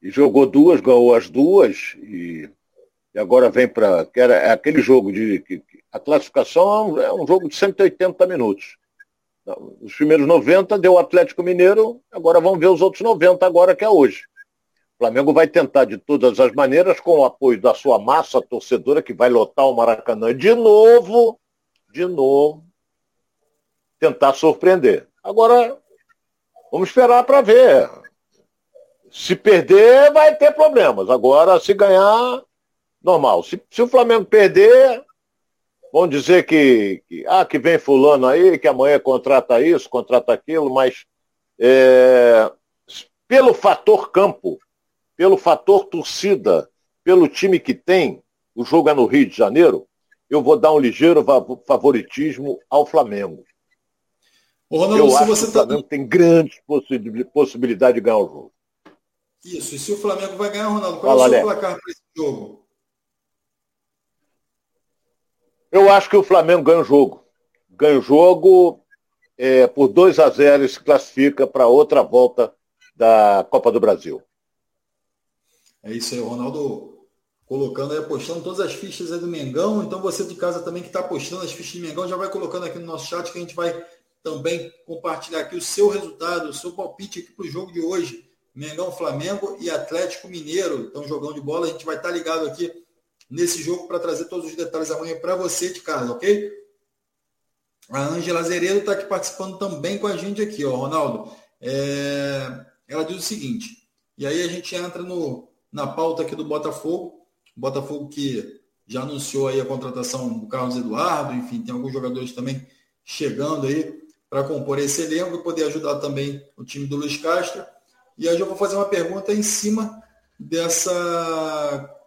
e, jogou duas, ganhou as duas e, e agora vem para. é aquele jogo de. Que, a classificação é um jogo de 180 minutos. Os primeiros 90 deu o Atlético Mineiro, agora vamos ver os outros 90 agora que é hoje. Flamengo vai tentar de todas as maneiras, com o apoio da sua massa torcedora, que vai lotar o Maracanã de novo, de novo, tentar surpreender. Agora, vamos esperar para ver. Se perder, vai ter problemas. Agora, se ganhar, normal. Se, se o Flamengo perder, Vão dizer que, que, ah, que vem fulano aí, que amanhã contrata isso, contrata aquilo, mas é, pelo fator campo, pelo fator torcida, pelo time que tem, o jogo é no Rio de Janeiro, eu vou dar um ligeiro favoritismo ao Flamengo. Ô, Ronaldo, eu acho que o tá Flamengo tá... tem grande possibilidade de ganhar o jogo. Isso, e se o Flamengo vai ganhar, Ronaldo, qual Fala, é o seu placar para esse jogo? Eu acho que o Flamengo ganha o jogo. Ganha o jogo é, por 2 a 0 e se classifica para outra volta da Copa do Brasil. É isso aí, o Ronaldo colocando aí, apostando todas as fichas aí do Mengão. Então você de casa também que está apostando as fichas do Mengão, já vai colocando aqui no nosso chat que a gente vai também compartilhar aqui o seu resultado, o seu palpite aqui para o jogo de hoje. Mengão Flamengo e Atlético Mineiro. Então, jogão de bola, a gente vai estar tá ligado aqui nesse jogo para trazer todos os detalhes amanhã para você de casa, ok? A Ângela Azeredo está aqui participando também com a gente aqui, ó, Ronaldo. É... Ela diz o seguinte, e aí a gente entra no, na pauta aqui do Botafogo, Botafogo que já anunciou aí a contratação do Carlos Eduardo, enfim, tem alguns jogadores também chegando aí para compor esse elenco e poder ajudar também o time do Luiz Castro. E aí eu vou fazer uma pergunta em cima dessa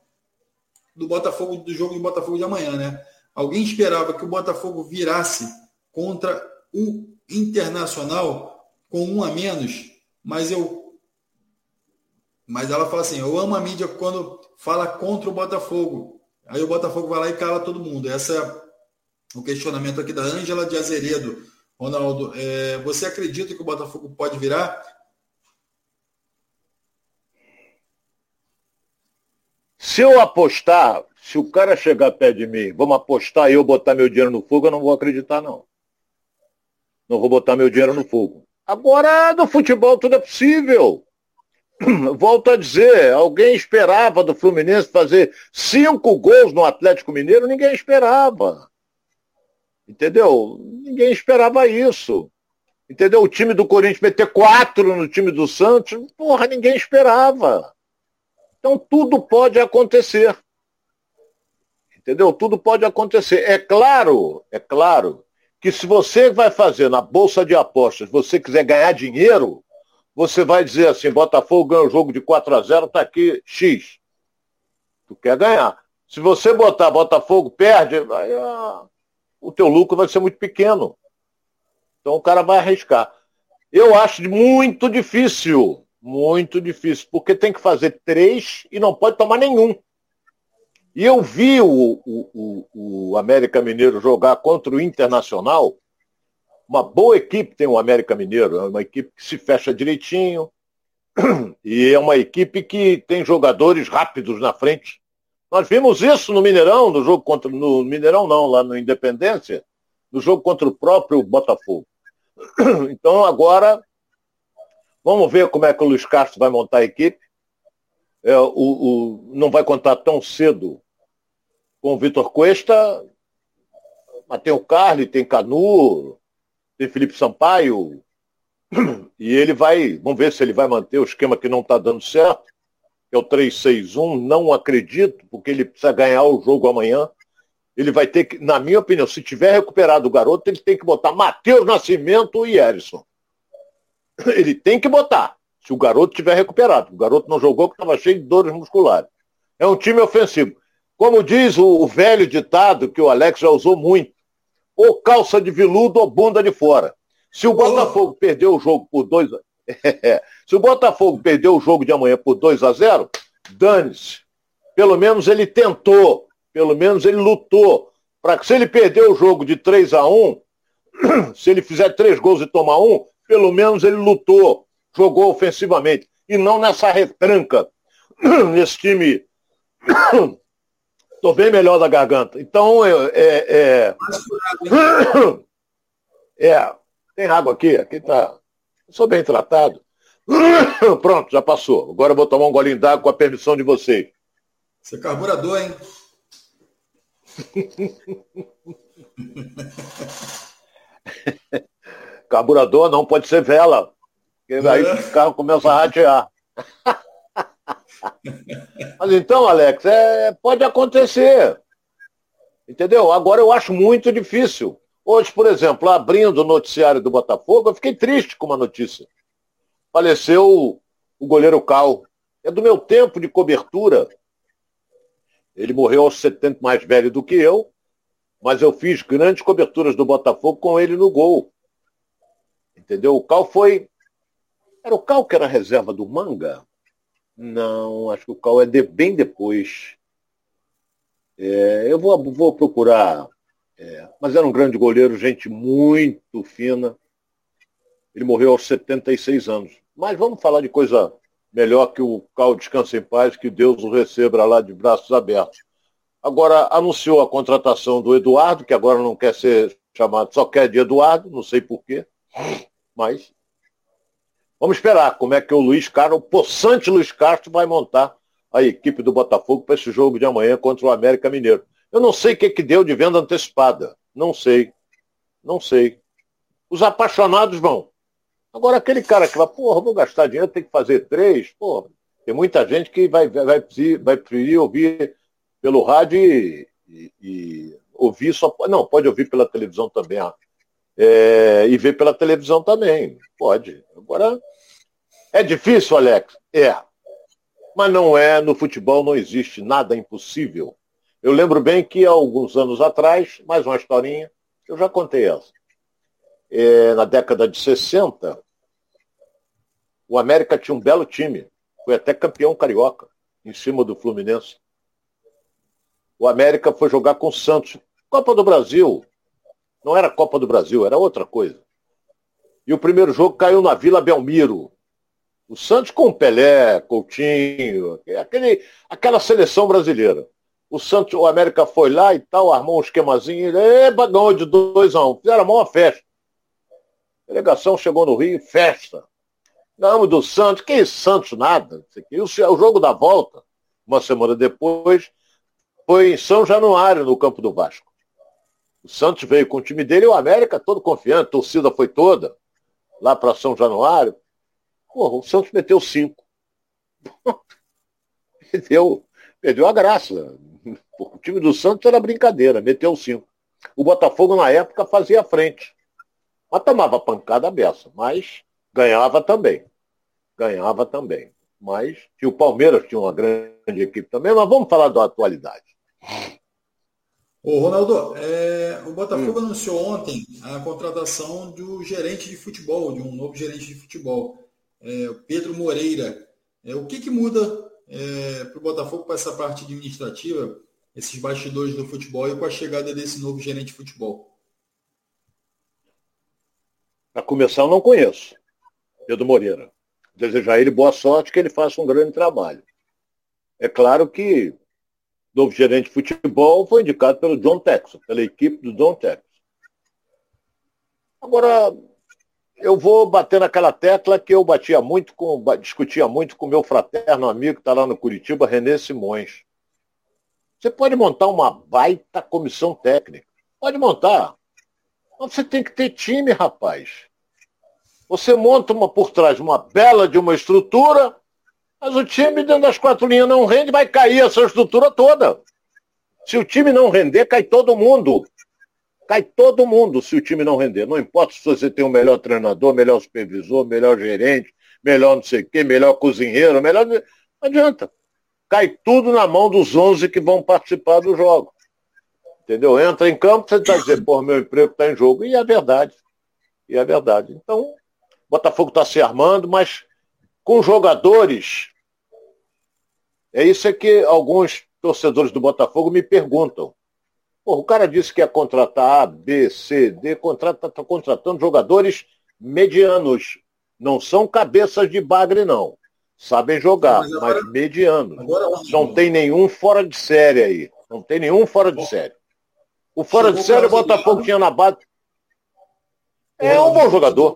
do Botafogo, do jogo do Botafogo de amanhã, né? Alguém esperava que o Botafogo virasse contra o Internacional com um a menos, mas eu mas ela fala assim, eu amo a mídia quando fala contra o Botafogo. Aí o Botafogo vai lá e cala todo mundo. Essa é o questionamento aqui da Ângela de Azeredo. Ronaldo, é, você acredita que o Botafogo pode virar? Se eu apostar, se o cara chegar perto de mim, vamos apostar e eu botar meu dinheiro no fogo, eu não vou acreditar, não. Não vou botar meu dinheiro no fogo. Agora, no futebol tudo é possível. Volto a dizer, alguém esperava do Fluminense fazer cinco gols no Atlético Mineiro? Ninguém esperava. Entendeu? Ninguém esperava isso. Entendeu? O time do Corinthians meter quatro no time do Santos, porra, ninguém esperava. Então tudo pode acontecer. Entendeu? Tudo pode acontecer. É claro, é claro que se você vai fazer na bolsa de apostas, você quiser ganhar dinheiro, você vai dizer assim, Botafogo ganha o jogo de 4 a 0, tá aqui X. Tu quer ganhar. Se você botar Botafogo perde, aí, ah, o teu lucro vai ser muito pequeno. Então o cara vai arriscar. Eu acho muito difícil muito difícil, porque tem que fazer três e não pode tomar nenhum. E eu vi o, o, o, América Mineiro jogar contra o Internacional. Uma boa equipe tem o América Mineiro, é uma equipe que se fecha direitinho. E é uma equipe que tem jogadores rápidos na frente. Nós vimos isso no Mineirão, no jogo contra. No Mineirão não, lá no Independência, no jogo contra o próprio Botafogo. Então agora Vamos ver como é que o Luiz Castro vai montar a equipe. É, o, o, não vai contar tão cedo com o Vitor Cuesta, mas tem o Carly, tem Canu, tem Felipe Sampaio. E ele vai, vamos ver se ele vai manter o esquema que não está dando certo, que é o 3-6-1. Não acredito, porque ele precisa ganhar o jogo amanhã. Ele vai ter que, na minha opinião, se tiver recuperado o garoto, ele tem que botar Matheus Nascimento e Erison. ele tem que botar, se o garoto tiver recuperado. O garoto não jogou porque estava cheio de dores musculares. É um time ofensivo. Como diz o, o, velho ditado que o Alex já usou muito, ou calça de veludo ou bunda de fora. Se o Botafogo oh. perdeu o jogo por 2 a... Se o Botafogo perdeu o jogo de amanhã por 2 a 0, dane-se. Pelo menos ele tentou, pelo menos ele lutou. Para que se ele perder o jogo de 3 a 1, se ele fizer três gols e tomar um, pelo menos ele lutou, jogou ofensivamente. E não nessa retranca, nesse time. Estou bem melhor da garganta. Então, é, é, é... é, tem água aqui, aqui tá. sou bem tratado. Pronto, já passou. Agora eu vou tomar um golinho d'água com a permissão de vocês. Você é carburador, hein? Carburador não pode ser vela. Porque aí o carro começa a ratear. Mas então, Alex, é, pode acontecer. Entendeu? Agora eu acho muito difícil. Hoje, por exemplo, abrindo o noticiário do Botafogo, eu fiquei triste com uma notícia. Faleceu o goleiro Cal. É do meu tempo de cobertura. Ele morreu aos 70 mais velho do que eu, mas eu fiz grandes coberturas do Botafogo com ele no gol. Entendeu? O Cal foi. Era o Cal que era reserva do Manga? Não, acho que o Cal é de... bem depois. É, eu vou, vou procurar é, mas era um grande goleiro, gente muito fina. Ele morreu aos 76 anos. Mas vamos falar de coisa melhor que o Cal descanse em paz, que Deus o receba lá de braços abertos. Agora, anunciou a contratação do Eduardo, que agora não quer ser chamado, só quer de Eduardo, não sei porquê. Mas vamos esperar como é que o Luiz Castro, o possante Luiz Castro, vai montar a equipe do Botafogo para esse jogo de amanhã contra o América Mineiro. Eu não sei o que, que deu de venda antecipada. Não sei. Não sei. Os apaixonados vão. Agora, aquele cara que vai, porra, vou gastar dinheiro, tem que fazer três, porra. Tem muita gente que vai, vai, vai, preferir ouvir pelo rádio e, e, e, ouvir só. Não, pode ouvir pela televisão também. Ah. É, e ver pela televisão também. Pode. Agora, é difícil, Alex? É. Mas não é, no futebol não existe nada impossível. Eu lembro bem que há alguns anos atrás, mais uma historinha, eu já contei essa. É, na década de 60, o América tinha um belo time. Foi até campeão carioca, em cima do Fluminense. O América foi jogar com o Santos. Copa do Brasil. Não era Copa do Brasil, era outra coisa. E o primeiro jogo caiu na Vila Belmiro. O Santos com Pelé, Coutinho, aquele, aquela seleção brasileira. O Santos, o América foi lá e tal, armou um esquemazinho, e ganhou de 2 a 1 um. Fizeram a maior festa. A delegação chegou no Rio, festa. Ganhamos do Santos, que Santos nada. O jogo da volta, uma semana depois, foi em São Januário, no campo do Vasco. O Santos veio com o time dele e o América todo confiante, a torcida foi toda lá para São Januário. Porra, o Santos meteu cinco. Perdeu, perdeu a graça. O time do Santos era brincadeira, meteu cinco. O Botafogo, na época, fazia frente. Mas tomava pancada beça, mas ganhava também. Ganhava também. Mas o Palmeiras tinha uma grande equipe também, mas vamos falar da atualidade. Ô, Ronaldo, é, o Botafogo hum. anunciou ontem a contratação do gerente de futebol, de um novo gerente de futebol, é, Pedro Moreira. É, o que, que muda é, para o Botafogo para essa parte administrativa? esses bastidores do futebol e com a chegada desse novo gerente de futebol? Para começar, eu não conheço Pedro Moreira. Desejar a ele boa sorte, que ele faça um grande trabalho. É claro que novo gerente de futebol foi indicado pelo John Texas, pela equipe do John Texas. Agora, eu vou bater naquela tecla que eu batia muito com, discutia muito com meu fraterno amigo que está lá no Curitiba, Renê Simões. Você pode montar uma baita comissão técnica. Pode montar. Mas você tem que ter time, rapaz. Você monta uma por trás uma bela de uma estrutura, mas o time dentro das quatro linhas não rende, vai cair essa estrutura toda. Se o time não render, cai todo mundo. Cai todo mundo se o time não render. Não importa se você tem o melhor treinador, melhor supervisor, melhor gerente, melhor não sei o quê, melhor cozinheiro, melhor. Não adianta cai tudo na mão dos 11 que vão participar do jogo. Entendeu? Entra em campo, você está dizendo, pô, meu emprego está em jogo. E é verdade. E é verdade. Então, Botafogo está se armando, mas com jogadores. É isso é que alguns torcedores do Botafogo me perguntam. Pô, o cara disse que ia contratar A, B, C, D, contrata, está contratando jogadores medianos. Não são cabeças de bagre, não. Sabem jogar, mas, agora, mas mediano. Agora, não tem nenhum fora de série aí. Não tem nenhum fora de série. O fora de série o Botafogo tinha na base. É um bom jogador.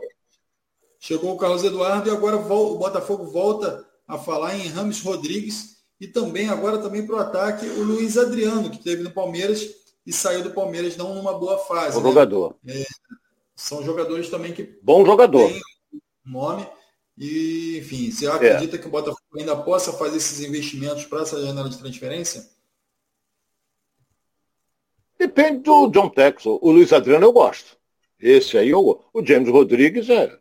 Chegou o Carlos Eduardo e agora o Botafogo volta a falar em Rames Rodrigues e também agora também para o ataque o Luiz Adriano, que teve no Palmeiras e saiu do Palmeiras não numa boa fase. Bom né? jogador. É, são jogadores também que. Bom jogador. nome. E, enfim, você acredita é. que o Botafogo ainda possa fazer esses investimentos para essa janela de transferência? Depende do John Texel. O Luiz Adriano eu gosto. Esse aí eu gosto. O James Rodrigues é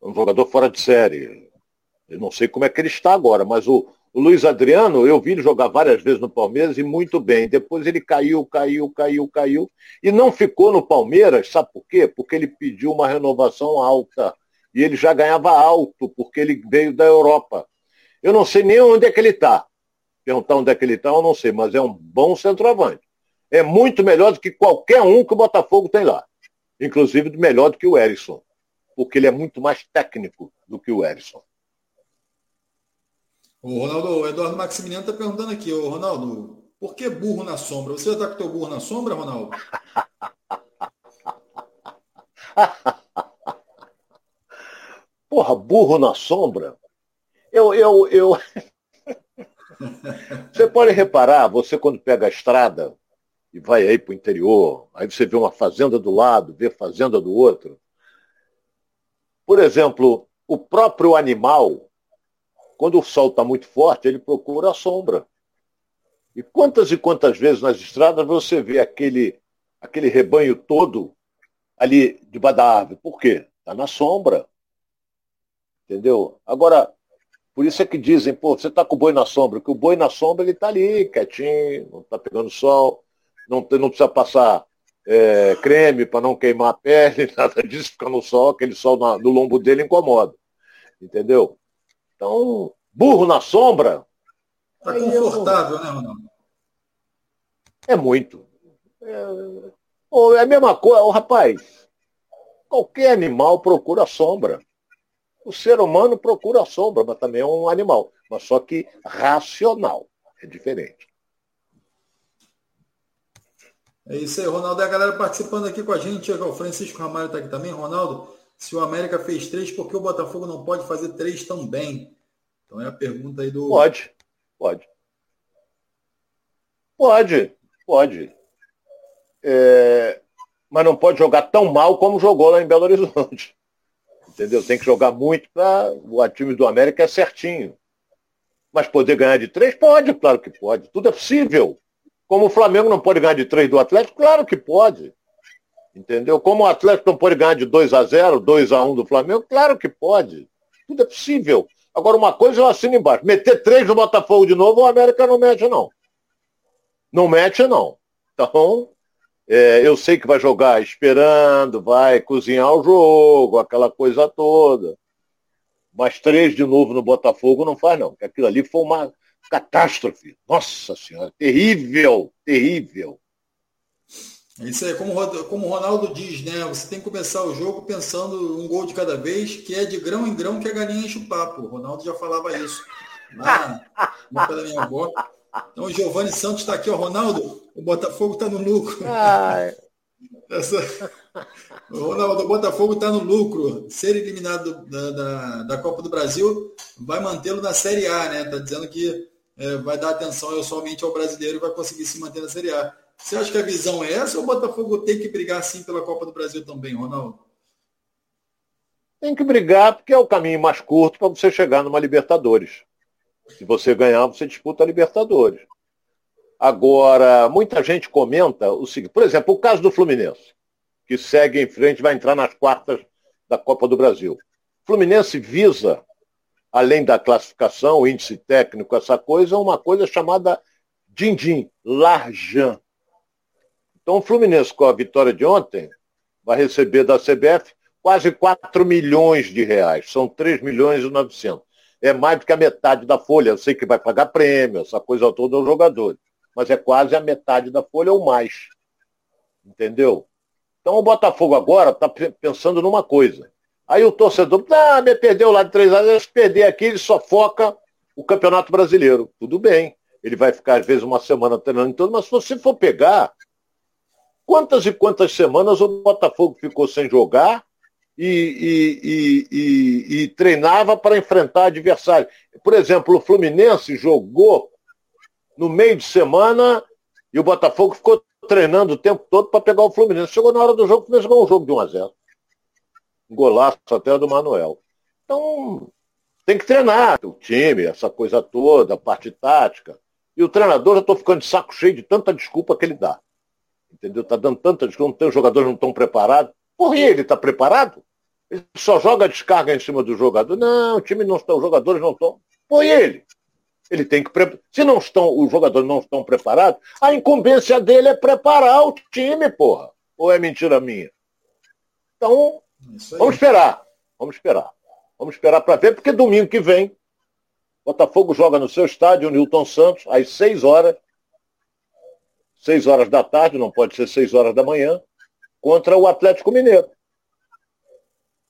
um jogador fora de série. Eu não sei como é que ele está agora, mas o, o Luiz Adriano, eu vi ele jogar várias vezes no Palmeiras e muito bem. Depois ele caiu, caiu, caiu, caiu. E não ficou no Palmeiras, sabe por quê? Porque ele pediu uma renovação alta. E ele já ganhava alto, porque ele veio da Europa. Eu não sei nem onde é que ele está. Perguntar onde é que ele está, eu não sei, mas é um bom centroavante. É muito melhor do que qualquer um que o Botafogo tem lá. Inclusive melhor do que o Erisson. Porque ele é muito mais técnico do que o Erisson. O Ronaldo, o Eduardo Maximiliano está perguntando aqui, ô Ronaldo, por que burro na sombra? Você está com o teu burro na sombra, Ronaldo? Porra, burro na sombra? Eu, eu, eu. você pode reparar, você quando pega a estrada e vai aí para o interior, aí você vê uma fazenda do lado, vê fazenda do outro. Por exemplo, o próprio animal, quando o sol está muito forte, ele procura a sombra. E quantas e quantas vezes nas estradas você vê aquele, aquele rebanho todo ali debaixo da árvore? Por quê? Está na sombra. Entendeu? Agora, por isso é que dizem, pô, você está com o boi na sombra, que o boi na sombra ele está ali, quietinho, não está pegando sol, não, não precisa passar é, creme para não queimar a pele, nada disso, fica no sol, aquele sol na, no lombo dele incomoda. Entendeu? Então, burro na sombra. Está confortável, né, Ronaldo? É muito. É, é a mesma coisa, oh, rapaz. Qualquer animal procura sombra. O ser humano procura a sombra, mas também é um animal. Mas só que racional. É diferente. É isso aí, Ronaldo. É a galera participando aqui com a gente. O Francisco Ramalho está aqui também. Ronaldo, se o América fez três, por que o Botafogo não pode fazer três também? Então é a pergunta aí do. Pode, pode. Pode, pode. É... Mas não pode jogar tão mal como jogou lá em Belo Horizonte. Entendeu? Tem que jogar muito para o time do América é certinho. Mas poder ganhar de três? Pode, claro que pode. Tudo é possível. Como o Flamengo não pode ganhar de três do Atlético? Claro que pode. Entendeu? Como o Atlético não pode ganhar de 2 a 0 2 a 1 do Flamengo? Claro que pode. Tudo é possível. Agora, uma coisa eu assino embaixo. Meter três no Botafogo de novo, o América não mete, não. Não mete, não. Então, é, eu sei que vai jogar esperando, vai cozinhar o jogo, aquela coisa toda. Mas três de novo no Botafogo não faz, não. Porque aquilo ali foi uma catástrofe. Nossa Senhora, terrível, terrível. É isso aí, como, como o Ronaldo diz, né? Você tem que começar o jogo pensando um gol de cada vez, que é de grão em grão que a galinha enche o papo. O Ronaldo já falava isso. Na, na minha avó. Então o Giovanni Santos está aqui, ó. Ronaldo, o Botafogo está no lucro. Essa... O Ronaldo, o Botafogo está no lucro. Ser eliminado da, da, da, Copa do Brasil vai mantê-lo na Série A, né? Está dizendo que é, vai dar atenção somente ao brasileiro e vai conseguir se manter na Série A. Você acha que a visão é essa ou o Botafogo tem que brigar sim pela Copa do Brasil também, Ronaldo? Tem que brigar porque é o caminho mais curto para você chegar numa Libertadores. Se você ganhar, você disputa a Libertadores. Agora, muita gente comenta o seguinte, por exemplo, o caso do Fluminense, que segue em frente, vai entrar nas quartas da Copa do Brasil. O Fluminense visa, além da classificação, o índice técnico, essa coisa, uma coisa chamada Dindim, Larjan. Então, o Fluminense, com a vitória de ontem, vai receber da CBF quase 4 milhões de reais. São 3 milhões e 900 é mais do que a metade da folha. Eu sei que vai pagar prêmio, essa coisa toda aos jogadores. Mas é quase a metade da folha ou mais. Entendeu? Então o Botafogo agora está pensando numa coisa. Aí o torcedor, ah, me perdeu lá de três anos, se perder aqui, ele só foca o Campeonato Brasileiro. Tudo bem. Ele vai ficar, às vezes, uma semana treinando em todo, mas se você for pegar, quantas e quantas semanas o Botafogo ficou sem jogar e, e, e, e, treinava para enfrentar adversários. Por exemplo, o Fluminense jogou no meio de semana e o Botafogo ficou treinando o tempo todo para pegar o Fluminense. Chegou na hora do jogo, Fluminense ganhou um jogo de 1 a 0 Um golaço até do Manuel. Então, tem que treinar o time, essa coisa toda, a parte tática. E o treinador, já estou ficando de saco cheio de tanta desculpa que ele dá. Entendeu? Está dando tanta desconto, os jogadores não estão preparados. Porra, ele está preparado? Ele só joga descarga em cima do jogador. Não, o time não está, os jogadores não estão. Põe ele. Ele tem que Se não estão, os jogadores não estão preparados, a incumbência dele é preparar o time, porra. Ou é mentira minha? Então, vamos esperar. Vamos esperar. Vamos esperar para ver, porque domingo que vem, Botafogo joga no seu estádio, Newton Santos, às 6 horas. 6 horas da tarde, não pode ser 6 horas da manhã, contra o Atlético Mineiro.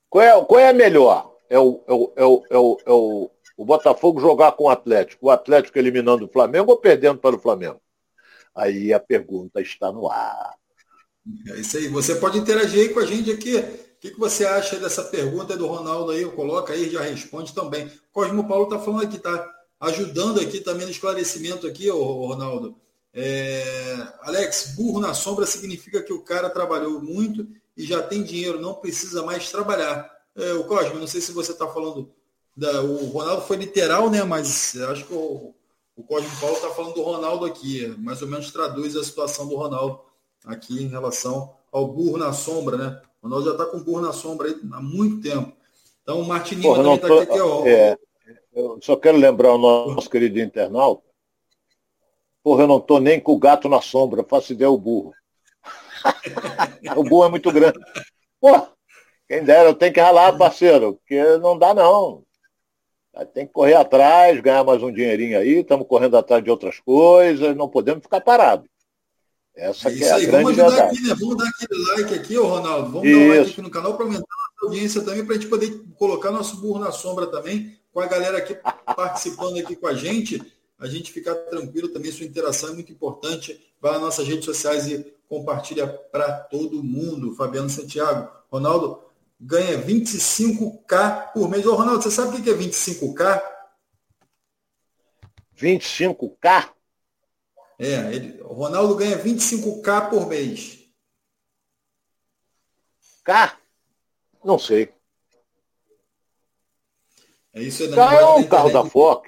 Qual é, qual é a melhor? É o, é, o, é, o, é, o, é o, o Botafogo jogar com o Atlético, o Atlético eliminando o Flamengo ou perdendo para o Flamengo? Aí a pergunta está no ar. É isso aí. Você pode interagir aí com a gente aqui. O que, que você acha dessa pergunta do Ronaldo aí? Coloca aí, já responde também. Cosmo Paulo está falando aqui, está ajudando aqui também no esclarecimento aqui, ô, Ronaldo. É... Alex, burro na sombra significa que o cara trabalhou muito e já tem dinheiro, não precisa mais trabalhar. É, o Cosmo, não sei se você está falando. Da, o Ronaldo foi literal, né? Mas acho que o, o Cosmo Paulo está falando do Ronaldo aqui. Mais ou menos traduz a situação do Ronaldo aqui em relação ao burro na sombra, né? O Ronaldo já está com burro na sombra aí há muito tempo. Então o Martininho também está aqui, ó. É, eu só quero lembrar o nosso querido internauta. Porra, eu não estou nem com o gato na sombra, faço ideia o burro. o burro é muito grande. Pô, quem dera, eu tenho que ralar, parceiro, porque não dá não. Tem que correr atrás, ganhar mais um dinheirinho aí, estamos correndo atrás de outras coisas, não podemos ficar parados. Essa é, é a aí. grande Vamos verdade. Aqui, né? Vamos dar aquele like aqui, ô Ronaldo. Vamos isso. dar um like aqui no canal para aumentar a audiência também, para a gente poder colocar nosso burro na sombra também, com a galera aqui participando aqui com a gente. A gente ficar tranquilo também, sua interação é muito importante. Vai nas nossas redes sociais e compartilha para todo mundo. Fabiano Santiago. Ronaldo ganha 25k por mês. Ô, Ronaldo, você sabe o que é 25k? 25k? É, ele, o Ronaldo ganha 25k por mês. K? Não sei. É isso é K é um carro da Ford,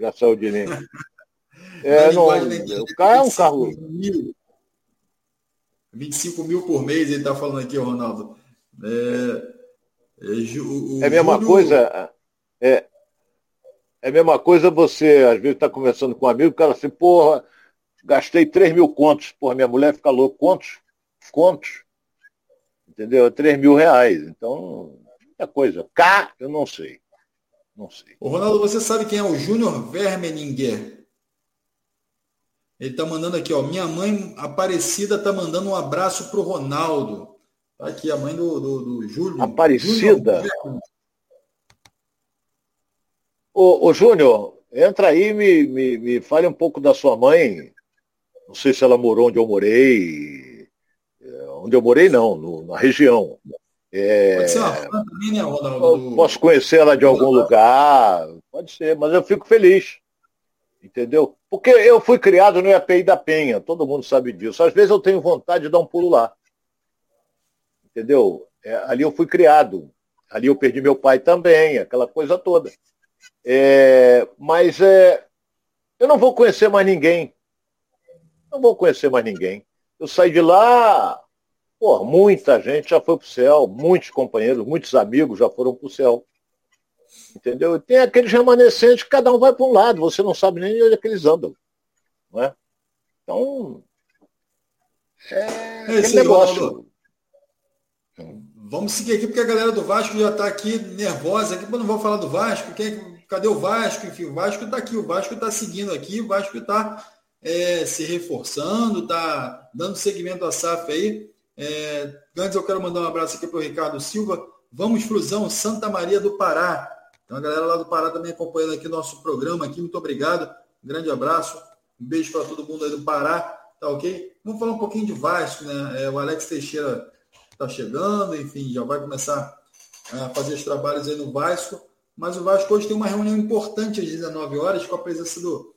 já saiu de linha. é, não, o K é um carro. Mil. 25 mil por mês, ele está falando aqui, Ronaldo. É, é, é a mesma Júlio... coisa. É, é a mesma coisa você, às vezes, está conversando com um amigo, o cara assim, porra, gastei 3 mil contos. Porra, minha mulher fica louca. Contos? Contos? Entendeu? 3 mil reais. Então, muita coisa. K, eu não sei. Não sei. Ô, Ronaldo, você sabe quem é o Júnior Vermeninger? Ele está mandando aqui, ó. Minha mãe Aparecida está mandando um abraço pro Ronaldo. Tá aqui a mãe do, do, do Júlio. Aparecida? Júnior. Ô, ô Júnior, entra aí e me, me, me fale um pouco da sua mãe. Não sei se ela morou onde eu morei. É, onde eu morei, não, no, na região. É, pode ser uma fã também, né, Ronaldo? Posso conhecer ela de algum lugar, pode ser, mas eu fico feliz. Entendeu? Porque eu fui criado no IAPI da Penha, todo mundo sabe disso. Às vezes eu tenho vontade de dar um pulo lá. Entendeu? É, ali eu fui criado. Ali eu perdi meu pai também, aquela coisa toda. É, mas é, eu não vou conhecer mais ninguém. Não vou conhecer mais ninguém. Eu saí de lá, pô, muita gente já foi para o céu, muitos companheiros, muitos amigos já foram para o céu. Entendeu? E tem aqueles remanescentes que cada um vai para um lado, você não sabe nem onde é que eles andam. Não é? Então, é, é negócio. Vamos seguir aqui, porque a galera do Vasco já está aqui nervosa. Aqui, não vou falar do Vasco. Quem, cadê o Vasco? Enfim, o Vasco está aqui, o Vasco está seguindo aqui, o Vasco está é, se reforçando, está dando seguimento à SAF aí. É, antes eu quero mandar um abraço aqui para o Ricardo Silva. Vamos, Flusão, Santa Maria do Pará. Então a galera lá do Pará também acompanhando aqui nosso programa aqui. Muito obrigado. Um grande abraço. Um beijo para todo mundo aí do Pará. Tá ok? Vamos falar um pouquinho de Vasco, né? É, o Alex Teixeira está chegando, enfim, já vai começar a fazer os trabalhos aí no Vasco. Mas o Vasco hoje tem uma reunião importante às 19 horas com a presença do,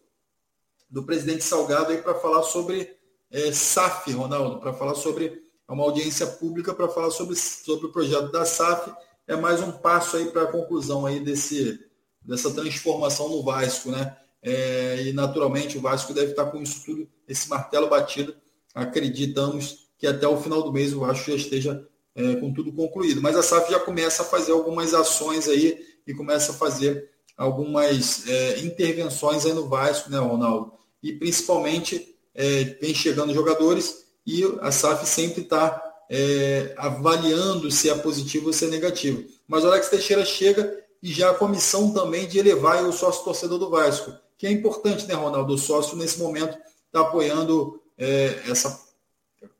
do presidente Salgado aí para falar sobre é, SAF, Ronaldo, para falar sobre uma audiência pública para falar sobre, sobre o projeto da SAF é mais um passo aí para a conclusão aí desse, dessa transformação no Vasco, né? É, e naturalmente o Vasco deve estar com isso tudo, esse martelo batido, acreditamos que até o final do mês o Vasco já esteja é, com tudo concluído. Mas a SAF já começa a fazer algumas ações aí e começa a fazer algumas é, intervenções aí no Vasco, né, Ronaldo? E principalmente é, vem chegando jogadores e a SAF sempre está é, avaliando se é positivo ou se é negativo. Mas o Alex Teixeira chega e já a comissão também de elevar o sócio torcedor do Vasco, que é importante, né, Ronaldo? O sócio, nesse momento, está apoiando é, essa.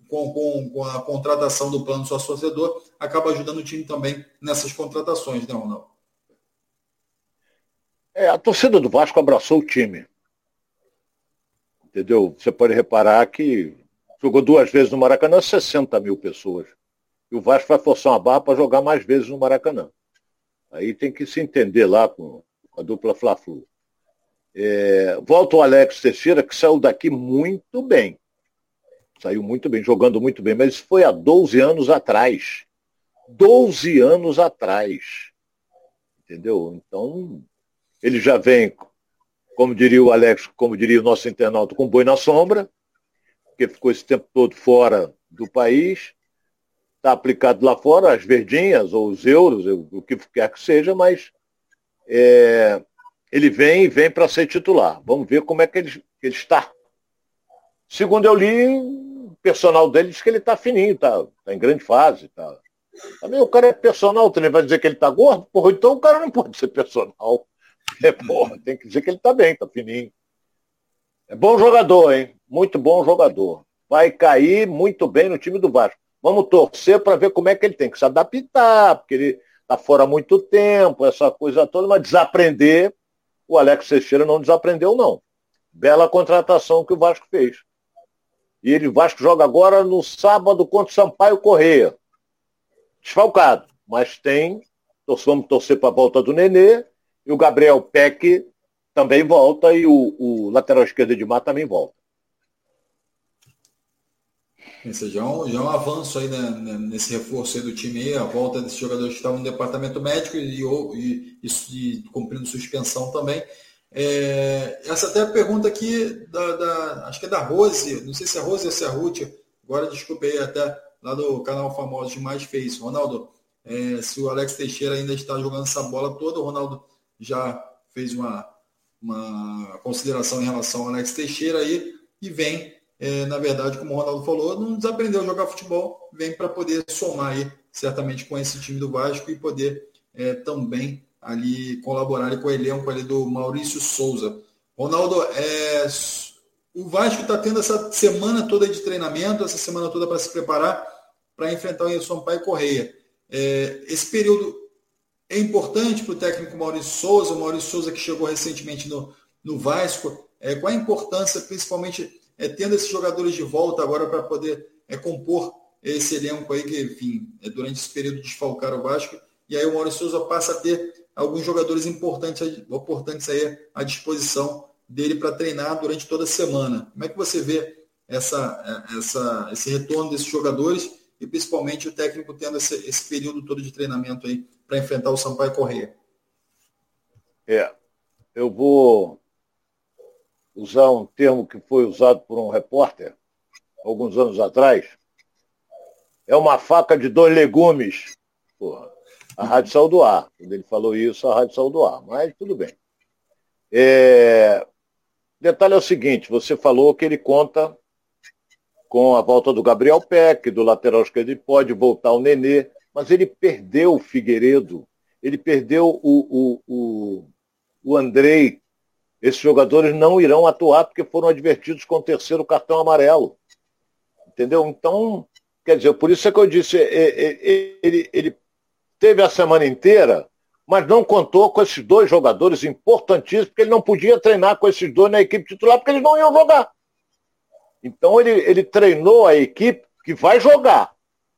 Com, com, com, a contratação do plano sócio torcedor, acaba ajudando o time também nessas contratações, né, Ronaldo? É, a torcida do Vasco abraçou o time. Entendeu? Você pode reparar que jogou duas vezes no Maracanã, 60 mil pessoas. E o Vasco vai forçar uma barra para jogar mais vezes no Maracanã. Aí tem que se entender lá com a dupla Fla-Flu. É, volta o Alex Teixeira, que saiu daqui muito bem. Saiu muito bem, jogando muito bem, mas isso foi há 12 anos atrás. 12 anos atrás. Entendeu? Então, ele já vem, como diria o Alex, como diria o nosso internauta, com boi na sombra, porque ficou esse tempo todo fora do país, está aplicado lá fora, as verdinhas ou os euros, o que quer que seja, mas é, ele vem e vem para ser titular. Vamos ver como é que ele, que ele está. Segundo eu li, o personal dele diz que ele está fininho, está tá em grande fase. Tá. Também o cara é personal, ele vai dizer que ele está gordo? Porra, então o cara não pode ser personal. É, porra, tem que dizer que ele tá bem, tá fininho. É bom jogador, hein? Muito bom jogador. Vai cair muito bem no time do Vasco. Vamos torcer para ver como é que ele tem que se adaptar, porque ele tá fora há muito tempo, essa coisa toda, mas desaprender, o Alex Teixeira não desaprendeu, não. Bela contratação que o Vasco fez. E ele, o Vasco joga agora no sábado contra o Sampaio Correia. Desfalcado, mas tem, vamos torcer para a volta do Nenê, e o Gabriel Peck também volta e o, o lateral esquerdo de Mar também volta. Esse já é um, já é um avanço aí né, né, nesse reforço aí do time aí, a volta desses jogadores que estavam no departamento médico e, e, e, e cumprindo suspensão também. É, essa até a pergunta aqui da, da, acho que é da Rose, não sei se é Rose ou se é Ruth, agora desculpei até lá do canal Famoso Demais fez. Ronaldo, é, se o Alex Teixeira ainda está jogando essa bola toda, o Ronaldo já fez uma, uma consideração em relação ao Alex Teixeira aí e vem, é, na verdade, como o Ronaldo falou, não desaprendeu a jogar futebol, vem para poder somar aí, certamente, com esse time do Vasco e poder é, também ali colaborar com o elenco ali do Maurício Souza. Ronaldo, é, o Vasco está tendo essa semana toda de treinamento, essa semana toda para se preparar para enfrentar o Sampaio Correia. É, esse período é importante para o técnico Maurício Souza, o Maurício Souza que chegou recentemente no, no Vasco. É, qual a importância, principalmente, é, tendo esses jogadores de volta agora para poder é, compor esse elenco aí que, enfim, é, durante esse período desfalcaram o Vasco. E aí o Maurício Souza passa a ter alguns jogadores importantes, importantes aí à disposição dele para treinar durante toda a semana. Como é que você vê essa, essa, esse retorno desses jogadores e principalmente o técnico tendo esse, esse período todo de treinamento aí para enfrentar o Sampaio Correia. É, eu vou usar um termo que foi usado por um repórter alguns anos atrás. É uma faca de dois legumes. Porra, a Rádio saiu do ar. Quando ele falou isso, a Rádio saiu do ar. Mas tudo bem. É... Detalhe é o seguinte, você falou que ele conta com a volta do Gabriel Peck, do lateral esquerdo, ele pode voltar o Nenê mas ele perdeu o Figueiredo, ele perdeu o, o, o, o Andrei. Esses jogadores não irão atuar porque foram advertidos com o terceiro cartão amarelo. Entendeu? Então, quer dizer, por isso é que eu disse, ele, ele, ele teve a semana inteira, mas não contou com esses dois jogadores importantíssimos, porque ele não podia treinar com esses dois na equipe titular, porque eles não iam jogar. Então ele, ele treinou a equipe que vai jogar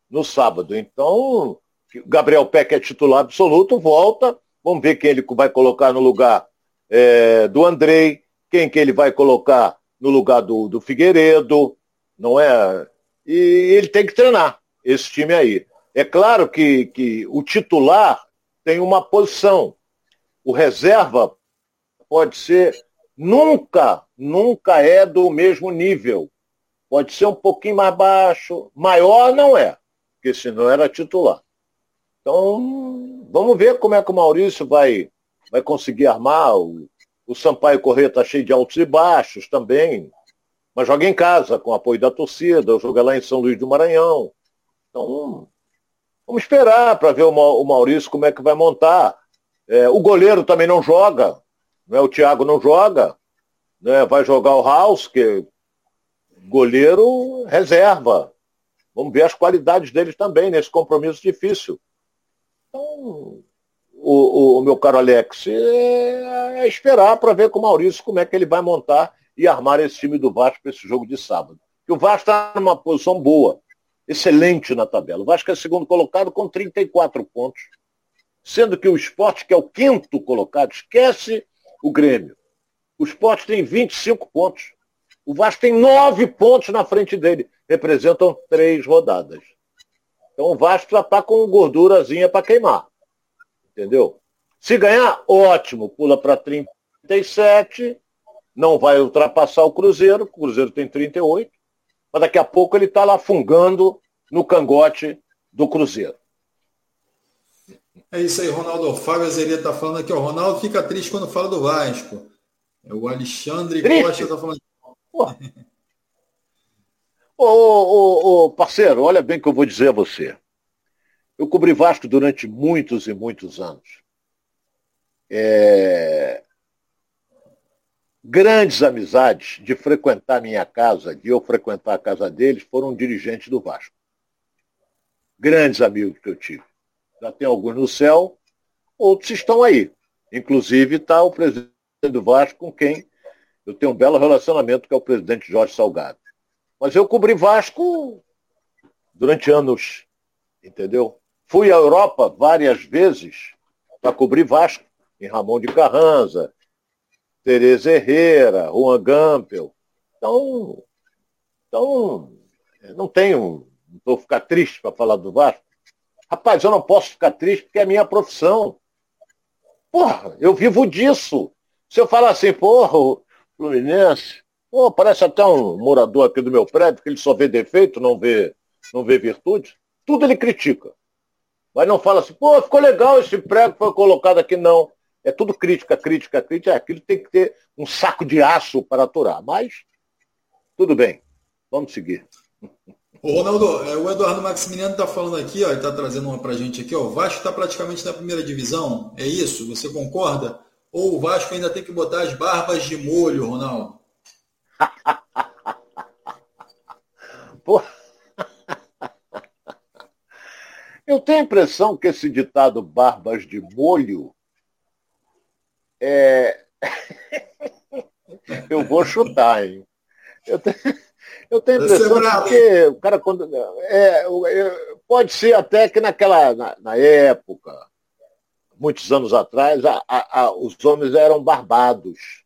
no sábado. Então, Gabriel Peck é titular absoluto, volta. Vamos ver quem ele vai colocar no lugar é, do Andrei, quem que ele vai colocar no lugar do, do Figueiredo, não é? E ele tem que treinar esse time aí. É claro que, que o titular tem uma posição. O reserva pode ser, nunca, nunca é do mesmo nível Pode ser um pouquinho mais baixo, maior não é, porque senão era titular. Então, vamos ver como é que o Maurício vai, vai conseguir armar. O, o Sampaio Corrêa está cheio de altos e baixos também, mas joga em casa, com apoio da torcida, joga lá em São Luís do Maranhão. Então, vamos esperar para ver o Maurício como é que vai montar. É, o goleiro também não joga, né? o Thiago não joga, né? vai jogar o House, que goleiro reserva. Vamos ver as qualidades dele também nesse compromisso difícil. Então, o, o, o meu caro Alex, é, é esperar para ver com o Maurício como é que ele vai montar e armar esse time do Vasco para esse jogo de sábado. Que o Vasco está numa posição boa, excelente na tabela. O Vasco é segundo colocado com 34 pontos, sendo que o esporte, que é o quinto colocado, esquece o Grêmio. O esporte tem 25 pontos. O Vasco tem nove pontos na frente dele. Representam três rodadas. Então o Vasco já está com gordurazinha para queimar. Entendeu? Se ganhar, ótimo. Pula para 37 não vai ultrapassar o Cruzeiro, o Cruzeiro tem 38, mas daqui a pouco ele está lá fungando no cangote do Cruzeiro. É isso aí, Ronaldo. Fábio Azeria está falando aqui, o Ronaldo fica triste quando fala do Vasco. É o Alexandre triste? Costa está falando. Ô, ô, ô, parceiro, olha bem o que eu vou dizer a você. Eu cobri Vasco durante muitos e muitos anos. É grandes amizades de frequentar minha casa, de eu frequentar a casa deles, foram dirigentes do Vasco. Grandes amigos que eu tive. Já tem alguns no céu, outros estão aí. Inclusive está o presidente do Vasco com quem eu tenho um belo relacionamento, que é o presidente Jorge Salgado. Mas eu cobri Vasco durante anos, entendeu? Fui à Europa várias vezes para cobrir Vasco, em Ramon de Carranza, Tereza Herrera, Juan Gampel. Então, então não tenho, não vou ficar triste para falar do Vasco. Rapaz, eu não posso ficar triste porque é a minha profissão. Porra, eu vivo disso. Se eu falar assim, porra, Fluminense, pô, parece até um morador aqui do meu prédio, que ele só vê defeito, não vê, não vê virtude. Tudo ele critica. Mas não fala assim, pô, ficou legal esse prego que foi colocado aqui, não. É tudo crítica, crítica, crítica. É, aquilo tem que ter um saco de aço para aturar. Mas, tudo bem. Vamos seguir. Ô, Ronaldo, é, o Eduardo Maximiliano está falando aqui, ó, está trazendo uma para a gente aqui. Ó, o Vasco está praticamente na primeira divisão. É isso? Você concorda? Ou o Vasco ainda tem que botar as barbas de molho, Ronaldo? Eu tenho a impressão que esse ditado barbas de molho é... eu vou chutar, hein? Eu tenho, eu tenho a impressão que o cara quando. É, é, pode ser até que naquela. Na, na época, muitos anos atrás, a, a, a, os homens eram barbados.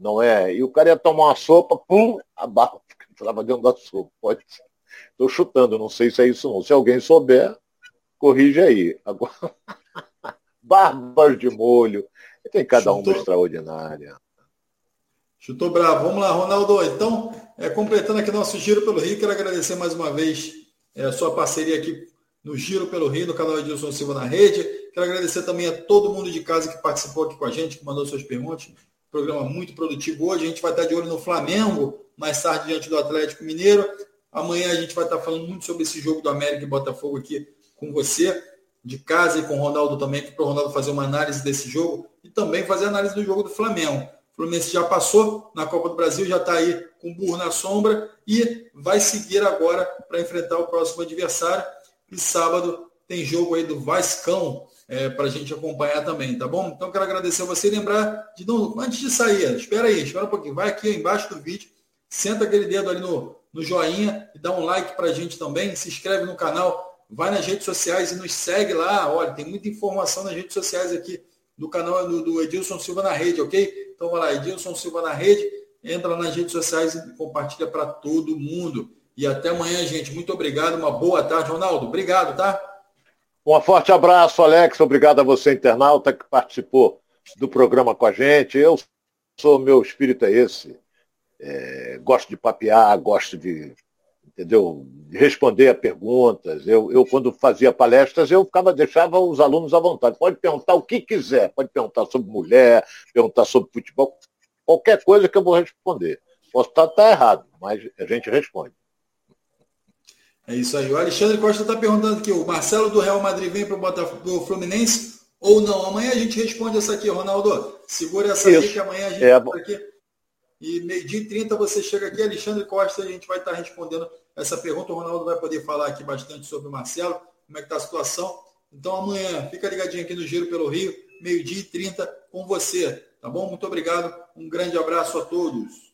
Não é? E o cara ia tomar uma sopa, pum, a barba entrava dentro da sopa. Pode ser. Estou chutando, não sei se é isso não. Se alguém souber, corrige aí. Agora, barbas de molho. Tem cada Chutou. uma extraordinária. Chutou bravo. Vamos lá, Ronaldo. Então, é, completando aqui nosso Giro pelo Rio, quero agradecer mais uma vez é, a sua parceria aqui no Giro pelo Rio, no canal Edilson Silva na Rede. Quero agradecer também a todo mundo de casa que participou aqui com a gente, que mandou suas perguntas. Programa muito produtivo hoje. A gente vai estar de olho no Flamengo, mais tarde diante do Atlético Mineiro. Amanhã a gente vai estar falando muito sobre esse jogo do América e Botafogo aqui com você de casa e com o Ronaldo também, para o Ronaldo fazer uma análise desse jogo e também fazer análise do jogo do Flamengo. O Fluminense já passou na Copa do Brasil, já está aí com o burro na sombra e vai seguir agora para enfrentar o próximo adversário. E sábado tem jogo aí do Vascão é, para a gente acompanhar também, tá bom? Então quero agradecer a você e lembrar de não, antes de sair, espera aí, espera um pouquinho, vai aqui embaixo do vídeo, senta aquele dedo ali no, no joinha e dá um like para a gente também, se inscreve no canal vai nas redes sociais e nos segue lá. Olha, tem muita informação nas redes sociais aqui do canal do, do Edilson Silva na rede, ok? Então vai lá, Edilson Silva na rede, entra nas redes sociais e compartilha para todo mundo. E até amanhã, gente. Muito obrigado. Uma boa tarde, Ronaldo. Obrigado, tá? Um forte abraço, Alex. Obrigado a você, internauta, que participou do programa com a gente. Eu sou, meu espírito é esse. é, gosto de papear, gosto de, entendeu, de responder a perguntas. Eu, eu, quando fazia palestras, eu ficava, deixava os alunos à vontade. Pode perguntar o que quiser, pode perguntar sobre mulher, perguntar sobre futebol, qualquer coisa que eu vou responder. Posso estar, estar errado, mas a gente responde. É isso aí. O Alexandre Costa está perguntando aqui, o Marcelo do Real Madrid vem para o Fluminense ou não? Amanhã a gente responde essa aqui, Ronaldo. Segura essa isso. aqui que amanhã a gente é. aqui. E meio-dia e 30 você chega aqui, Alexandre Costa, a gente vai estar respondendo essa pergunta. O Ronaldo vai poder falar aqui bastante sobre o Marcelo, como é que está a situação. Então amanhã, fica ligadinho aqui no Giro pelo Rio, meio-dia e 30 com você. Tá bom? Muito obrigado. Um grande abraço a todos.